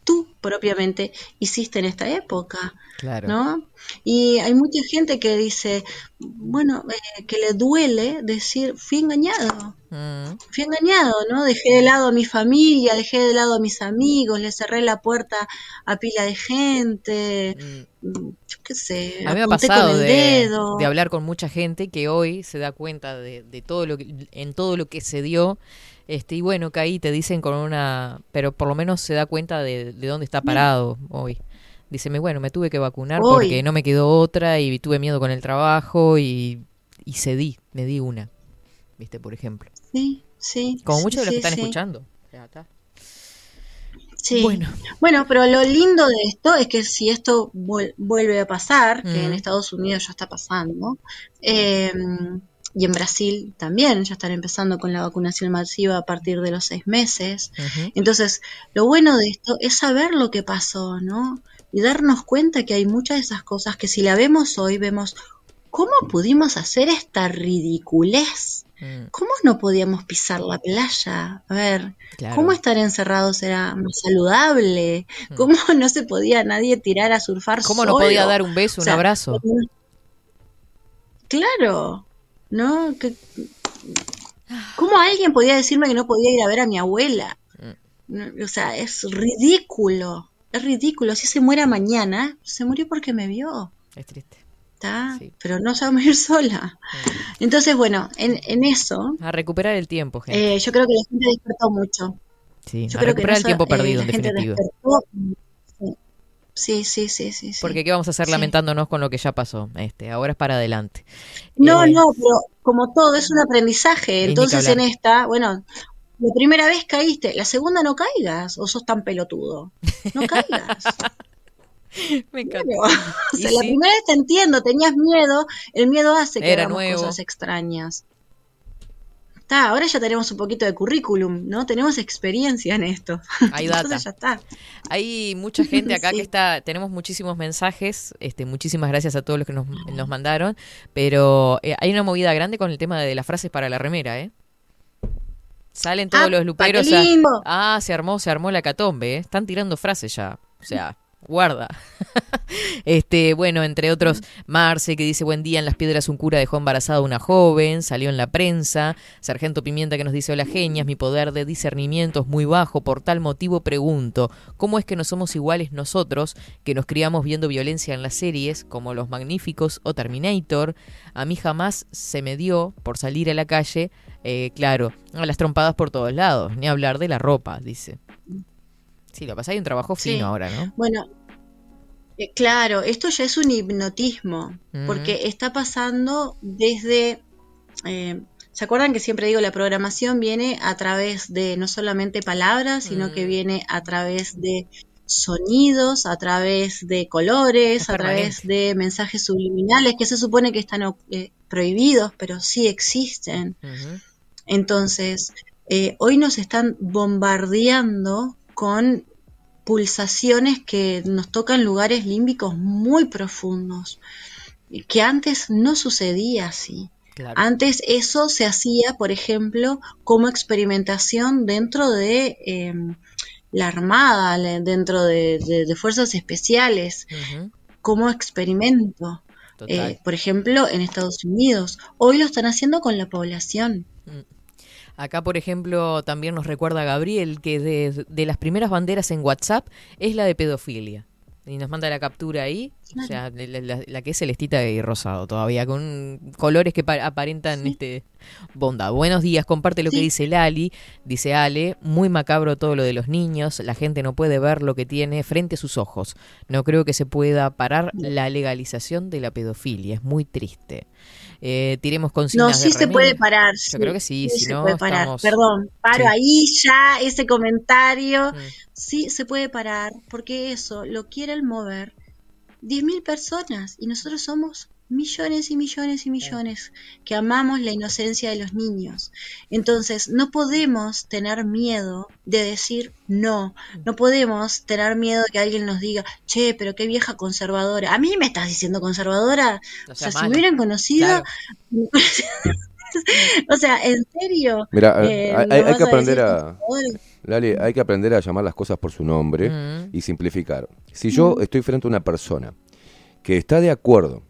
[SPEAKER 9] tú propiamente hiciste en esta época,
[SPEAKER 1] Claro.
[SPEAKER 9] ¿no? Y hay mucha gente que dice, bueno, eh, que le duele decir, fui engañado,
[SPEAKER 1] Mm.
[SPEAKER 9] fui engañado, ¿no? Dejé de lado a mi familia, dejé de lado a mis amigos, le cerré la puerta a pila de gente,
[SPEAKER 1] Mm.
[SPEAKER 9] mm, yo qué sé,
[SPEAKER 1] A mí me ha pasado
[SPEAKER 9] con el
[SPEAKER 1] de,
[SPEAKER 9] dedo.
[SPEAKER 1] de hablar con mucha gente que hoy se da cuenta de, de todo lo que, en todo lo que se dio. Este, y bueno, que ahí te dicen con una, pero por lo menos se da cuenta de, de dónde está parado hoy. Díceme, bueno, me tuve que vacunar
[SPEAKER 9] Hoy.
[SPEAKER 1] porque no me quedó otra y tuve miedo con el trabajo y, y cedí, me di una. ¿Viste? Por ejemplo.
[SPEAKER 9] Sí, sí.
[SPEAKER 1] Como
[SPEAKER 9] sí,
[SPEAKER 1] muchos de los
[SPEAKER 9] sí,
[SPEAKER 1] que están escuchando. Ya está.
[SPEAKER 9] Sí.
[SPEAKER 1] Bueno.
[SPEAKER 9] Bueno, pero lo lindo de esto es que si esto vuel- vuelve a pasar, que en
[SPEAKER 1] Mm.
[SPEAKER 9] Estados Unidos ya está pasando, eh, y en Brasil también ya están empezando con la vacunación masiva a partir de los seis meses. Entonces, lo bueno de esto es saber lo que pasó, ¿no? Y darnos cuenta que hay muchas de esas cosas que si la vemos hoy, vemos cómo pudimos hacer esta ridiculez.
[SPEAKER 1] Mm,
[SPEAKER 9] ¿Cómo no podíamos pisar la playa? A ver,
[SPEAKER 1] claro.
[SPEAKER 9] ¿cómo estar encerrados era más saludable?
[SPEAKER 1] Mm.
[SPEAKER 9] ¿Cómo no se podía nadie tirar a surfar
[SPEAKER 1] ¿Cómo no podía dar un beso,
[SPEAKER 9] O
[SPEAKER 1] un abrazo?
[SPEAKER 9] Claro, ¿no? Que- ¿Cómo alguien podía decirme que no podía ir a ver a mi abuela? O sea, es ridículo, es ridículo. Si se muera mañana, se murió porque me vio,
[SPEAKER 1] Es triste.
[SPEAKER 9] ¿está?
[SPEAKER 1] Sí.
[SPEAKER 9] Pero no se va a morir sola. Entonces, bueno, en, en eso,
[SPEAKER 1] A recuperar el tiempo, gente.
[SPEAKER 9] eh, yo creo que la gente despertó mucho.
[SPEAKER 1] sí,
[SPEAKER 9] Yo
[SPEAKER 1] a
[SPEAKER 9] creo que
[SPEAKER 1] recuperar
[SPEAKER 9] en
[SPEAKER 1] el tiempo
[SPEAKER 9] eso, eh,
[SPEAKER 1] perdido,
[SPEAKER 9] la
[SPEAKER 1] en
[SPEAKER 9] gente
[SPEAKER 1] definitiva.
[SPEAKER 9] despertó. Sí, sí, sí, sí.
[SPEAKER 1] Porque qué vamos a hacer
[SPEAKER 9] Sí.
[SPEAKER 1] lamentándonos con lo que ya pasó. Este, ahora es para adelante.
[SPEAKER 9] No,
[SPEAKER 1] Eh,
[SPEAKER 9] no, pero como todo es un aprendizaje. Entonces en esta, bueno, la primera vez caíste, la segunda no caigas o sos tan pelotudo. No caigas.
[SPEAKER 1] Me encanta.
[SPEAKER 9] O sea, la primera vez te entiendo, tenías miedo, el miedo hace que
[SPEAKER 1] Era
[SPEAKER 9] hagamos
[SPEAKER 1] nuevo.
[SPEAKER 9] cosas extrañas. Está, ahora ya tenemos un poquito de currículum, ¿no? Tenemos experiencia en esto.
[SPEAKER 1] Hay
[SPEAKER 9] Entonces
[SPEAKER 1] data.
[SPEAKER 9] ya está.
[SPEAKER 1] Hay mucha gente acá
[SPEAKER 9] Sí.
[SPEAKER 1] que está, tenemos muchísimos mensajes, este, muchísimas gracias a todos los que nos, nos mandaron, pero eh, hay una movida grande con el tema de las frases para la remera, ¿eh? Salen todos
[SPEAKER 9] ¡Apa,
[SPEAKER 1] los luperos. a- ah, se armó, se armó la catombe, ¿eh? Están tirando frases ya. O sea, guarda. este, bueno, entre otros, Marce que dice buen día en las piedras un cura dejó embarazada a una joven, salió en la prensa, Sargento Pimienta que nos dice hola genias, mi poder de discernimiento es muy bajo, por tal motivo pregunto, ¿cómo es que no somos iguales nosotros que nos criamos viendo violencia en las series como Los Magníficos o Terminator? A mí jamás se me dio por salir a la calle, eh, claro, a las trompadas por todos lados, ni hablar de la ropa, dice. Sí, lo que pasa hay un trabajo
[SPEAKER 9] Sí.
[SPEAKER 1] fino ahora, ¿no?
[SPEAKER 9] Bueno, eh, claro, esto ya es un hipnotismo, porque está pasando desde, eh, ¿Se acuerdan que siempre digo la programación viene a través de no solamente palabras, sino que viene a través de sonidos, a través de colores,
[SPEAKER 1] Es
[SPEAKER 9] a través de mensajes subliminales que se supone que están eh, prohibidos, pero sí existen. Entonces, eh, hoy nos están bombardeando con pulsaciones que nos tocan lugares límbicos muy profundos, que antes no sucedía así.
[SPEAKER 1] Claro.
[SPEAKER 9] Antes eso se hacía, por ejemplo, como experimentación dentro de eh, la Armada, dentro de, de- de fuerzas especiales, como experimento. Eh, por ejemplo, en Estados Unidos. Hoy lo están haciendo con la población.
[SPEAKER 1] Acá, por ejemplo, también nos recuerda Gabriel que de, de las primeras banderas en WhatsApp es la de pedofilia. Y nos manda la captura ahí, o sea, la, la- la que es celestita y rosado todavía, con colores que pa- aparentan este bondad. Buenos días, comparte lo que dice Lali, dice Ale, muy macabro todo lo de los niños, la gente no puede ver lo que tiene frente a sus ojos. No creo que se pueda parar la legalización de la pedofilia, es muy triste. Eh, tiremos consignas
[SPEAKER 9] No, sí
[SPEAKER 1] de
[SPEAKER 9] se
[SPEAKER 1] remil.
[SPEAKER 9] puede parar.
[SPEAKER 1] Yo
[SPEAKER 9] sí,
[SPEAKER 1] creo que sí, si
[SPEAKER 9] se
[SPEAKER 1] no
[SPEAKER 9] puede parar.
[SPEAKER 1] estamos-
[SPEAKER 9] Perdón, paro
[SPEAKER 1] Sí.
[SPEAKER 9] ahí ya ese comentario.
[SPEAKER 1] Mm.
[SPEAKER 9] Sí, se puede parar porque eso lo quieren mover 10.000 personas y nosotros somos millones y millones y millones que amamos la inocencia de los niños. Entonces, no podemos tener miedo de decir no, no podemos tener miedo de que alguien nos diga, che, pero qué vieja conservadora. A mí me estás diciendo conservadora.
[SPEAKER 1] No
[SPEAKER 9] O sea, si me hubieran conocido,
[SPEAKER 1] Claro.
[SPEAKER 9] o sea, en serio.
[SPEAKER 2] Mira,
[SPEAKER 9] eh,
[SPEAKER 2] hay, que aprender a... Lali, hay que aprender a llamar las cosas por su nombre
[SPEAKER 1] Mm.
[SPEAKER 2] y simplificar. Si yo estoy frente a una persona que está de acuerdo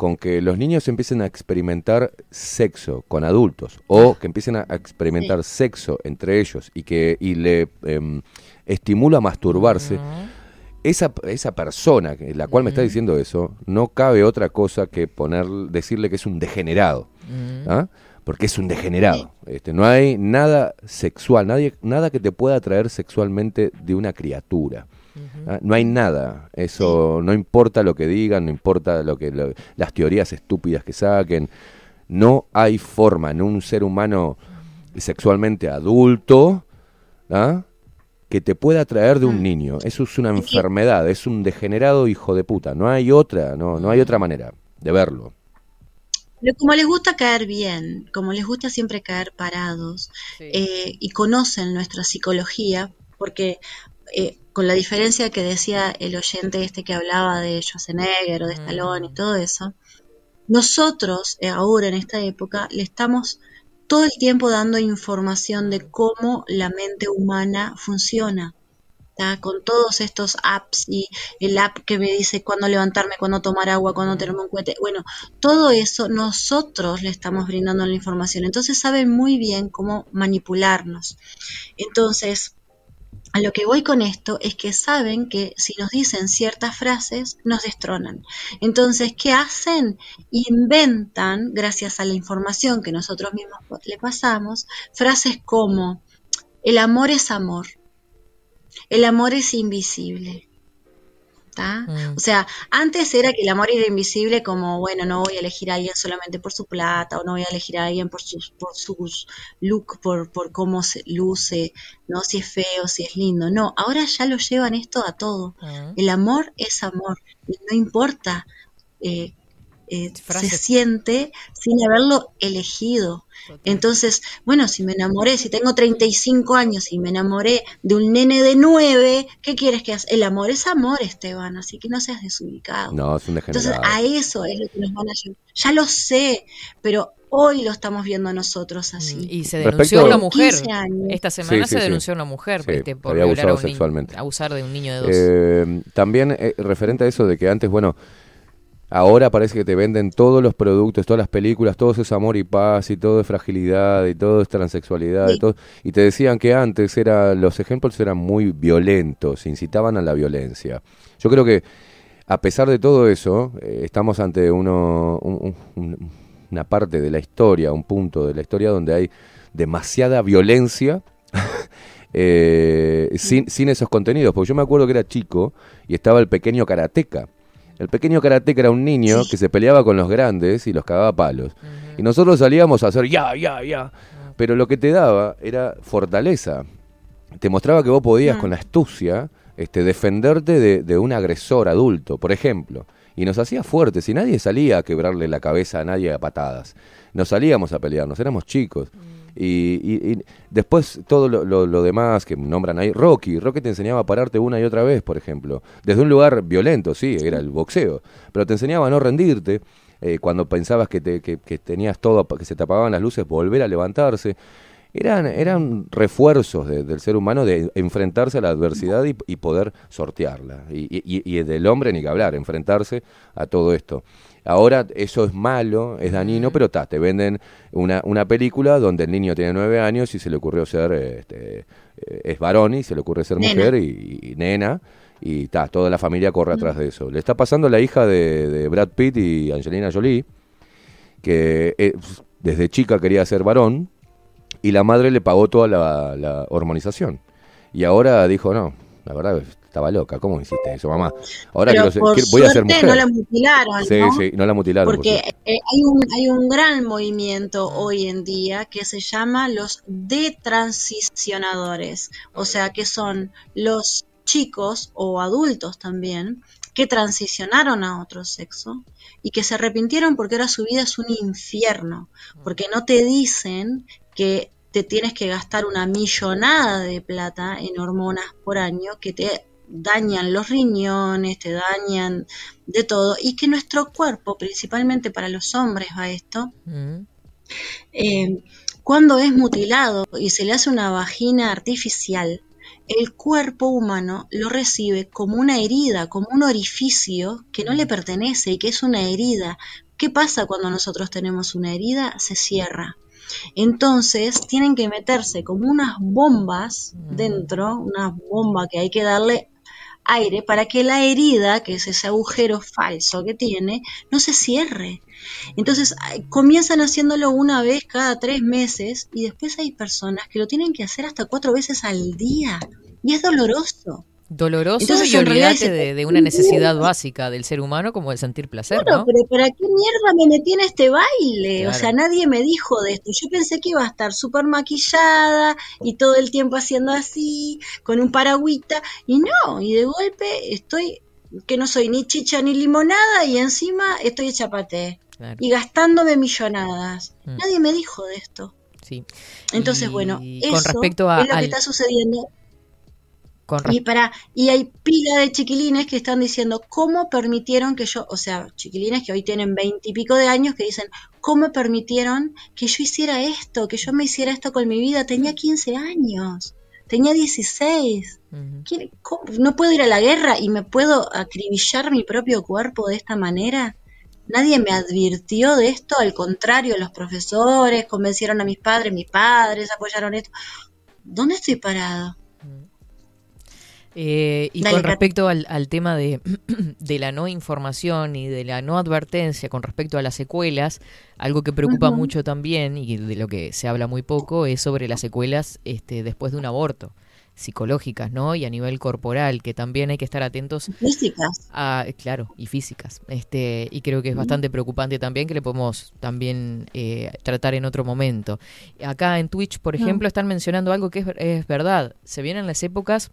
[SPEAKER 2] con que los niños empiecen a experimentar sexo con adultos o que empiecen a experimentar sexo entre ellos y que y le em, estimula a masturbarse, esa, esa persona, la cual me está diciendo eso, no cabe otra cosa que poner, decirle que es un degenerado. ¿ah? Porque es un degenerado. Este, no hay nada sexual, nadie, nada que te pueda atraer sexualmente de una criatura. ¿Ah? No hay nada. Eso no importa lo que digan, no importa lo que lo- las teorías estúpidas que saquen. No hay forma en un ser humano sexualmente adulto ¿ah? que te pueda atraer de un niño. Eso es una enfermedad, es un degenerado hijo de puta. No hay otra, no, no hay otra manera de verlo.
[SPEAKER 9] Pero como les gusta caer bien, como les gusta siempre caer parados, eh, y conocen nuestra psicología, porque eh, con la diferencia que decía el oyente este que hablaba de Schwarzenegger o de Stallone y todo eso, nosotros eh, ahora en esta época le estamos todo el tiempo dando información de cómo la mente humana funciona. ¿tá? Con todos estos apps y el app que me dice cuándo levantarme, cuándo tomar agua, cuándo tenerme un cohete. Bueno, todo eso nosotros le estamos brindando la información. Entonces saben muy bien cómo manipularnos. Entonces, a lo que voy con esto es que saben que si nos dicen ciertas frases, nos destronan. Entonces, ¿qué hacen? Inventan, gracias a la información que nosotros mismos le pasamos, frases como, el amor es amor, el amor es invisible.
[SPEAKER 1] Mm.
[SPEAKER 9] O sea, antes era que el amor era invisible como, bueno, no voy a elegir a alguien solamente por su plata o no voy a elegir a alguien por sus, por sus look, por, por cómo se luce, ¿no? Si es feo, si es lindo. No, ahora ya lo llevan esto a todo.
[SPEAKER 1] Mm.
[SPEAKER 9] El amor es amor. No importa, eh, eh, se siente sin haberlo elegido. Entonces, bueno, si me enamoré, si tengo 35 años y me enamoré de un nene de 9, ¿qué quieres que haga? El amor es amor, Esteban, así que no seas desubicado.
[SPEAKER 2] No, es un
[SPEAKER 9] Entonces, a eso es lo que nos van a llevar. Ya lo sé, pero hoy lo estamos viendo nosotros así.
[SPEAKER 1] Mm, Y se
[SPEAKER 2] Respecto-
[SPEAKER 1] denunció a una mujer.
[SPEAKER 9] 15 años.
[SPEAKER 1] Esta semana
[SPEAKER 2] Sí, sí,
[SPEAKER 1] se
[SPEAKER 2] sí.
[SPEAKER 1] denunció a una mujer
[SPEAKER 2] Sí,
[SPEAKER 1] este, por
[SPEAKER 2] había
[SPEAKER 1] a niño- abusar de un niño de dos.
[SPEAKER 2] Eh, también eh, referente a eso de que antes, bueno, ahora parece que te venden todos los productos, todas las películas, todo es amor y paz y todo es fragilidad y todo es transexualidad y todo. Y te decían que antes era, los ejemplos eran muy violentos, incitaban a la violencia. Yo creo que a pesar de todo eso, eh, estamos ante uno, un- un- una parte de la historia, un punto de la historia donde hay demasiada violencia eh, sin, sin esos contenidos. Porque yo me acuerdo que era chico y estaba el pequeño karateca. El pequeño karateca era un niño que se peleaba con los grandes y los cagaba a palos. Y nosotros salíamos a hacer ya, ya, ya. Pero lo que te daba era fortaleza. Te mostraba que vos podías
[SPEAKER 9] Mm.
[SPEAKER 2] con la astucia este, defenderte de, de un agresor adulto, por ejemplo. Y nos hacía fuertes y nadie salía a quebrarle la cabeza a nadie a patadas. Nos salíamos a pelearnos, éramos chicos. Y, y- y después todo lo, lo- demás que nombran ahí, Rocky, Rocky te enseñaba a pararte una y otra vez, por ejemplo, desde un lugar violento, sí, era el boxeo, pero te enseñaba a no rendirte, eh, cuando pensabas que, te- que- que tenías todo, que se te apagaban las luces, volver a levantarse. Eran, eran refuerzos de- del ser humano de enfrentarse a la adversidad y, poder sortearla. Y, y- y del hombre ni que hablar, enfrentarse a todo esto. Ahora eso es malo, es dañino, pero ta, te venden una, una película donde el niño tiene nueve años y se le ocurrió ser, este, eh, es varón y se le ocurre ser
[SPEAKER 9] Nena.
[SPEAKER 2] mujer y, y nena, y ta, toda la familia corre atrás de eso. Le está pasando a la hija de, de Brad Pitt y Angelina Jolie, que eh, desde chica quería ser varón y la madre le pagó toda la, la hormonización. Y ahora dijo, no, la verdad estaba loca, ¿cómo hiciste eso, mamá? Ahora
[SPEAKER 9] Pero
[SPEAKER 2] ser-
[SPEAKER 9] por
[SPEAKER 2] voy a ser mujer.
[SPEAKER 9] no la mutilaron,
[SPEAKER 2] Sí,
[SPEAKER 9] ¿no?
[SPEAKER 2] sí, no la mutilaron. por
[SPEAKER 9] Porque eh, hay, un, hay un gran movimiento hoy en día que se llama los detransicionadores, o sea, que son los chicos o adultos también que transicionaron a otro sexo y que se arrepintieron porque ahora su vida es un infierno, porque no te dicen que te tienes que gastar una millonada de plata en hormonas por año que te dañan los riñones, te dañan de todo, y que nuestro cuerpo, principalmente para los hombres va esto,
[SPEAKER 1] Mm.
[SPEAKER 9] eh, cuando es mutilado y se le hace una vagina artificial, el cuerpo humano lo recibe como una herida, como un orificio que no le pertenece y que es una herida. ¿Qué pasa cuando nosotros tenemos una herida? Se cierra. Entonces tienen que meterse como unas bombas dentro, una bomba que hay que darle aire para que la herida, que es ese agujero falso que tiene, no se cierre. Entonces comienzan haciéndolo una vez cada tres meses y después hay personas que lo tienen que hacer hasta cuatro veces al día y es doloroso.
[SPEAKER 1] Doloroso
[SPEAKER 9] Entonces,
[SPEAKER 1] y olvídate de, de una necesidad básica del ser humano como el sentir placer,
[SPEAKER 9] Claro,
[SPEAKER 1] ¿no?
[SPEAKER 9] pero ¿para qué mierda me metí en este baile? O sea, nadie me dijo de esto. Yo pensé que iba a estar súper maquillada y todo el tiempo haciendo así, con un paragüita, y no, y de golpe estoy, que no soy ni chicha ni limonada, y encima estoy hecha paté.
[SPEAKER 1] Claro.
[SPEAKER 9] Y gastándome millonadas.
[SPEAKER 1] Mm.
[SPEAKER 9] Nadie me dijo de esto.
[SPEAKER 1] Sí.
[SPEAKER 9] Entonces,
[SPEAKER 1] Y
[SPEAKER 9] bueno,
[SPEAKER 1] con
[SPEAKER 9] eso
[SPEAKER 1] respecto a-
[SPEAKER 9] es lo
[SPEAKER 1] al-
[SPEAKER 9] que está sucediendo. Y para, y hay pila de chiquilines que están diciendo cómo permitieron que yo, o sea, chiquilines que hoy tienen veintipico de años que dicen, ¿cómo permitieron que yo hiciera esto, que yo me hiciera esto con mi vida? Tenía 15 años, tenía 16.
[SPEAKER 1] Ujú.
[SPEAKER 9] ¿Quiere- cómo? ¿No puedo ir a la guerra y me puedo acribillar mi propio cuerpo de esta manera? Nadie me advirtió de esto, al contrario, los profesores convencieron a mis padres, mis padres apoyaron esto. ¿Dónde estoy parado?
[SPEAKER 1] Eh, y
[SPEAKER 9] Dale,
[SPEAKER 1] con respecto al, al tema de, de la no información y de la no advertencia con respecto a las secuelas, algo que preocupa mucho también y de lo que se habla muy poco es sobre las secuelas este, después de un aborto, psicológicas, ¿no? Y a nivel corporal, que también hay que estar atentos
[SPEAKER 9] Físicas.
[SPEAKER 1] a, claro, y físicas. Este, y creo que es bastante preocupante también que le podemos también eh, tratar en otro momento. Acá en Twitch, por ejemplo, están mencionando algo que es, es verdad. Se vienen las épocas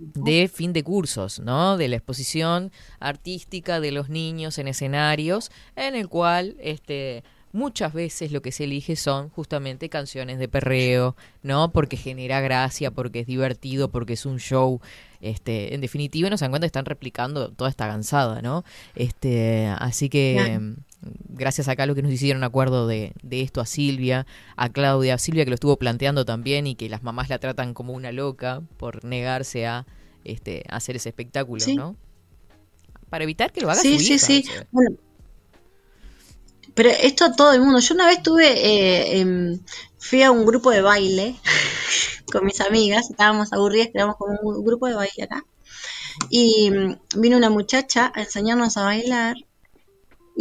[SPEAKER 1] de fin de cursos, ¿no? De la exposición artística de los niños en escenarios, en el cual este muchas veces lo que se elige son justamente canciones de perreo, ¿no? Porque genera gracia, porque es divertido, porque es un show. Este, en definitiva, nos dan cuenta que están replicando toda esta gansada, ¿no? Este, así que. Gracias acá a lo que nos hicieron acuerdo de, de esto a Silvia, a Claudia, Silvia que lo estuvo planteando también y que las mamás la tratan como una loca por negarse a este hacer ese espectáculo,
[SPEAKER 9] Sí.
[SPEAKER 1] ¿no? Para evitar que lo haga
[SPEAKER 9] Sí,
[SPEAKER 1] su
[SPEAKER 9] sí,
[SPEAKER 1] hija,
[SPEAKER 9] sí. Bueno, pero esto a todo el mundo. Yo una vez tuve, eh, em, fui a un grupo de baile con mis amigas, estábamos aburridas, quedamos con un grupo de baile acá. Y mm, vino una muchacha a enseñarnos a bailar.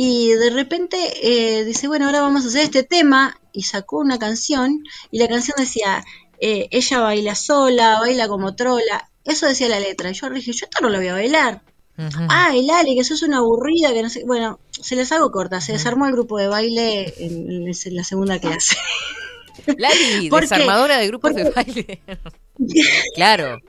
[SPEAKER 9] Y de repente eh, dice, bueno, ahora vamos a hacer este tema. Y sacó una canción. Y la canción decía, eh, ella baila sola, baila como trola. Eso decía la letra. Y yo dije, yo esto no lo voy a bailar.
[SPEAKER 1] Ujú.
[SPEAKER 9] Ay, Lali, que sos una aburrida, que no sé. Bueno, se les hago corta. Se desarmó el grupo de baile en, en la segunda clase.
[SPEAKER 1] Lali, desarmadora de grupos de baile. claro.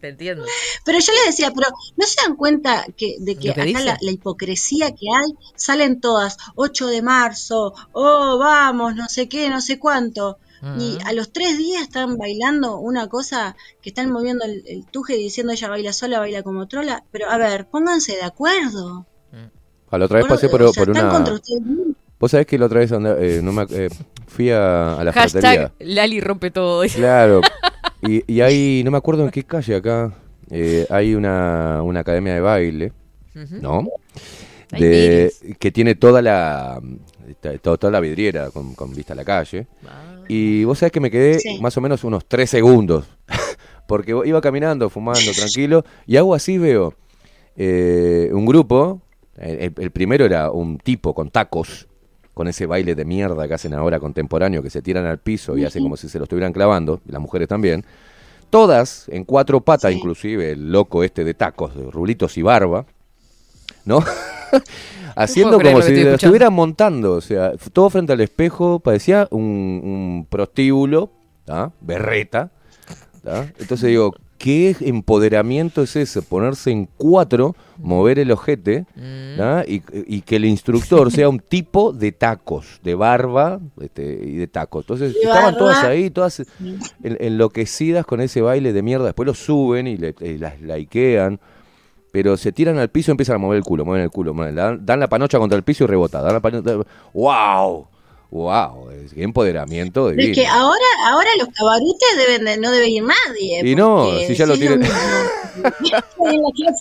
[SPEAKER 1] Te entiendo.
[SPEAKER 9] Pero yo les decía, pero ¿no se dan cuenta que, de que,
[SPEAKER 1] que
[SPEAKER 9] acá la, la hipocresía que hay? Salen todas, 8 de marzo, oh, vamos, no sé qué, no sé cuánto. Y
[SPEAKER 1] Mm.
[SPEAKER 9] a los tres días están bailando una cosa que están moviendo el, el tuje y diciendo ella baila sola, baila como trola. Pero a ver, pónganse de acuerdo.
[SPEAKER 2] A la otra vez pasé por,
[SPEAKER 9] o sea,
[SPEAKER 2] por una. Vos sabés que la otra vez eh, no me ac- eh, fui a, a la
[SPEAKER 1] Hashtag
[SPEAKER 2] ferretería.
[SPEAKER 1] Lali rompe todo.
[SPEAKER 2] Claro. Y, y hay, no me acuerdo en qué calle acá, eh, hay una, una academia de baile. ¿no? De, que tiene toda la toda, toda la vidriera con, con vista a la calle.
[SPEAKER 1] Ah.
[SPEAKER 2] Y vos sabés que me quedé
[SPEAKER 9] Sí.
[SPEAKER 2] más o menos unos tres segundos. Porque iba caminando, fumando, tranquilo. Y hago así, veo eh, un grupo. El, el primero era un tipo con tacos, con ese baile de mierda que hacen ahora contemporáneo, que se tiran al piso y hacen como si se lo estuvieran clavando, y las mujeres también. Todas en cuatro patas,
[SPEAKER 9] Sí.
[SPEAKER 2] inclusive el loco este de tacos, de rulitos y barba, ¿no? Haciendo como
[SPEAKER 1] lo
[SPEAKER 2] si lo estuvieran montando, o sea, todo frente al espejo, parecía un, un prostíbulo, ¿tá? berreta. ¿tá? Entonces digo, ¿qué empoderamiento es ese? Ponerse en cuatro, mover el ojete
[SPEAKER 1] Mm.
[SPEAKER 2] y, y que el instructor sea un tipo de tacos, de barba este, y de tacos. Entonces estaban
[SPEAKER 9] barba.
[SPEAKER 2] todas ahí, todas en- enloquecidas con ese baile de mierda. Después lo suben y, le, y las likean. Pero se tiran al piso y empiezan a mover el culo, mueven el culo, mueven- dan, dan la panocha contra el piso y rebota. Dan la panocha, ¡Wow! ¡Wow! Es- ¡Qué empoderamiento
[SPEAKER 9] Pero es que ahora, ahora los cabarutes deben de- no debe ir nadie.
[SPEAKER 2] Y no, si ya lo tienen-
[SPEAKER 9] la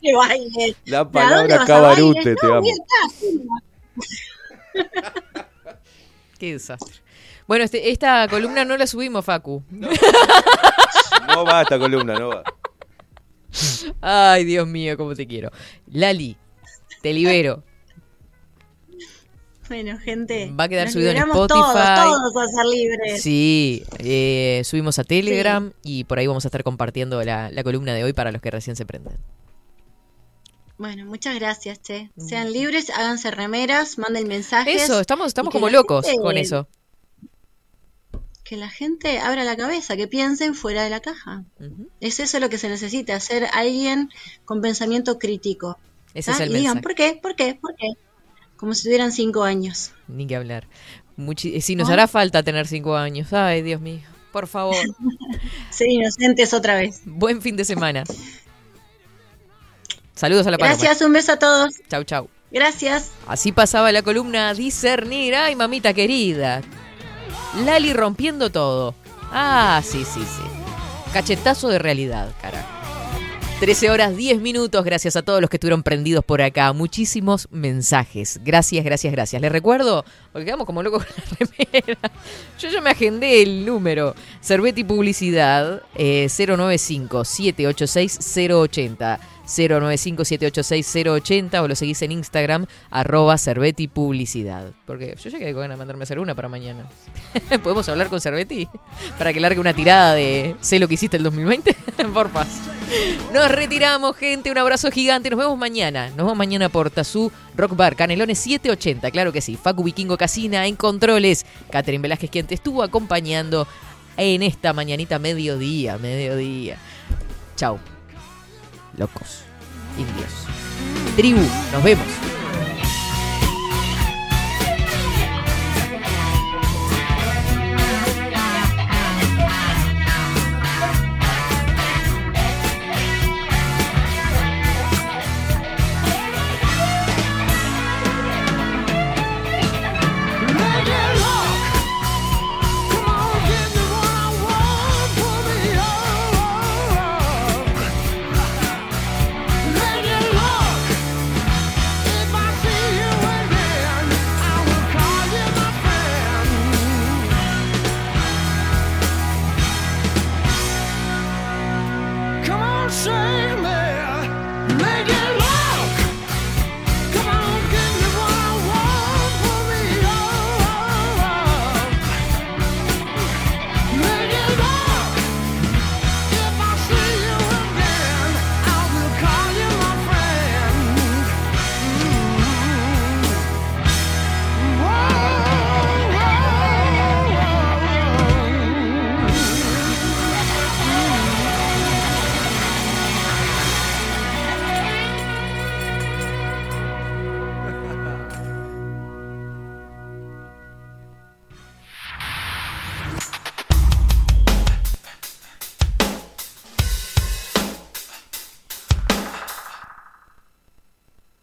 [SPEAKER 9] de baile.
[SPEAKER 2] La
[SPEAKER 9] ¿A dónde
[SPEAKER 2] palabra cabarute, te
[SPEAKER 9] No,
[SPEAKER 2] amo.
[SPEAKER 1] Qué desastre. Bueno, este- esta columna no la subimos, Facu.
[SPEAKER 2] No va esta columna, no va.
[SPEAKER 1] Ay, Dios mío, cómo te quiero. Lali, te libero.
[SPEAKER 9] Bueno, gente.
[SPEAKER 1] Va a quedar subido en Spotify.
[SPEAKER 9] Todos, todos a ser libres.
[SPEAKER 1] Sí, eh, subimos a Telegram y por ahí vamos a estar compartiendo la, la columna de hoy para los que recién se prenden.
[SPEAKER 9] Bueno, muchas gracias, che. Sean libres, háganse remeras, manden mensajes.
[SPEAKER 1] Eso, estamos, estamos como locos
[SPEAKER 9] gente-
[SPEAKER 1] con eso.
[SPEAKER 9] Que la gente abra la cabeza, que piensen fuera de la caja. Es eso lo que se necesita, ser alguien con pensamiento crítico.
[SPEAKER 1] Ese
[SPEAKER 9] ¿ah?
[SPEAKER 1] es el
[SPEAKER 9] y digan,
[SPEAKER 1] mensaje.
[SPEAKER 9] ¿por qué? ¿Por qué? ¿Por qué? Como si tuvieran cinco años.
[SPEAKER 1] Ni que hablar. Muchi- eh, sí, nos hará falta tener cinco años. Ay, Dios mío. Por favor.
[SPEAKER 9] Ser inocentes otra vez.
[SPEAKER 1] Buen fin de semana. Saludos a la paloma.
[SPEAKER 9] Gracias, un beso a todos.
[SPEAKER 1] Chau, chau.
[SPEAKER 9] Gracias.
[SPEAKER 1] Así pasaba la columna Discernir. Ay, mamita querida. Lali rompiendo todo. Ah, sí, sí, sí. Cachetazo de realidad, carajo. 13 horas 10 minutos, gracias a todos los que estuvieron prendidos por acá. Muchísimos mensajes. Gracias, gracias, gracias. Les recuerdo, quedamos como locos con la remera. Yo ya me agendé el número. Cerveti Publicidad eh, 095-786-080. 095-786-080 o lo seguís en Instagram, arroba Cerveti. Porque yo ya quedé con ganas mandarme a hacer una para mañana. ¿Podemos hablar con Cerveti? Para que largue una tirada de sé lo que hiciste el 2020. por paz. Nos retiramos, gente. Un abrazo gigante. Nos vemos mañana. Nos vemos mañana por Tazú Rock Bar. Canelones 780. Claro que sí. Facu Vikingo Casina en controles. Catherine Velázquez, quien te estuvo acompañando en esta mañanita mediodía. Mediodía. Chau. Locos. Indios. Tribu. Nos vemos.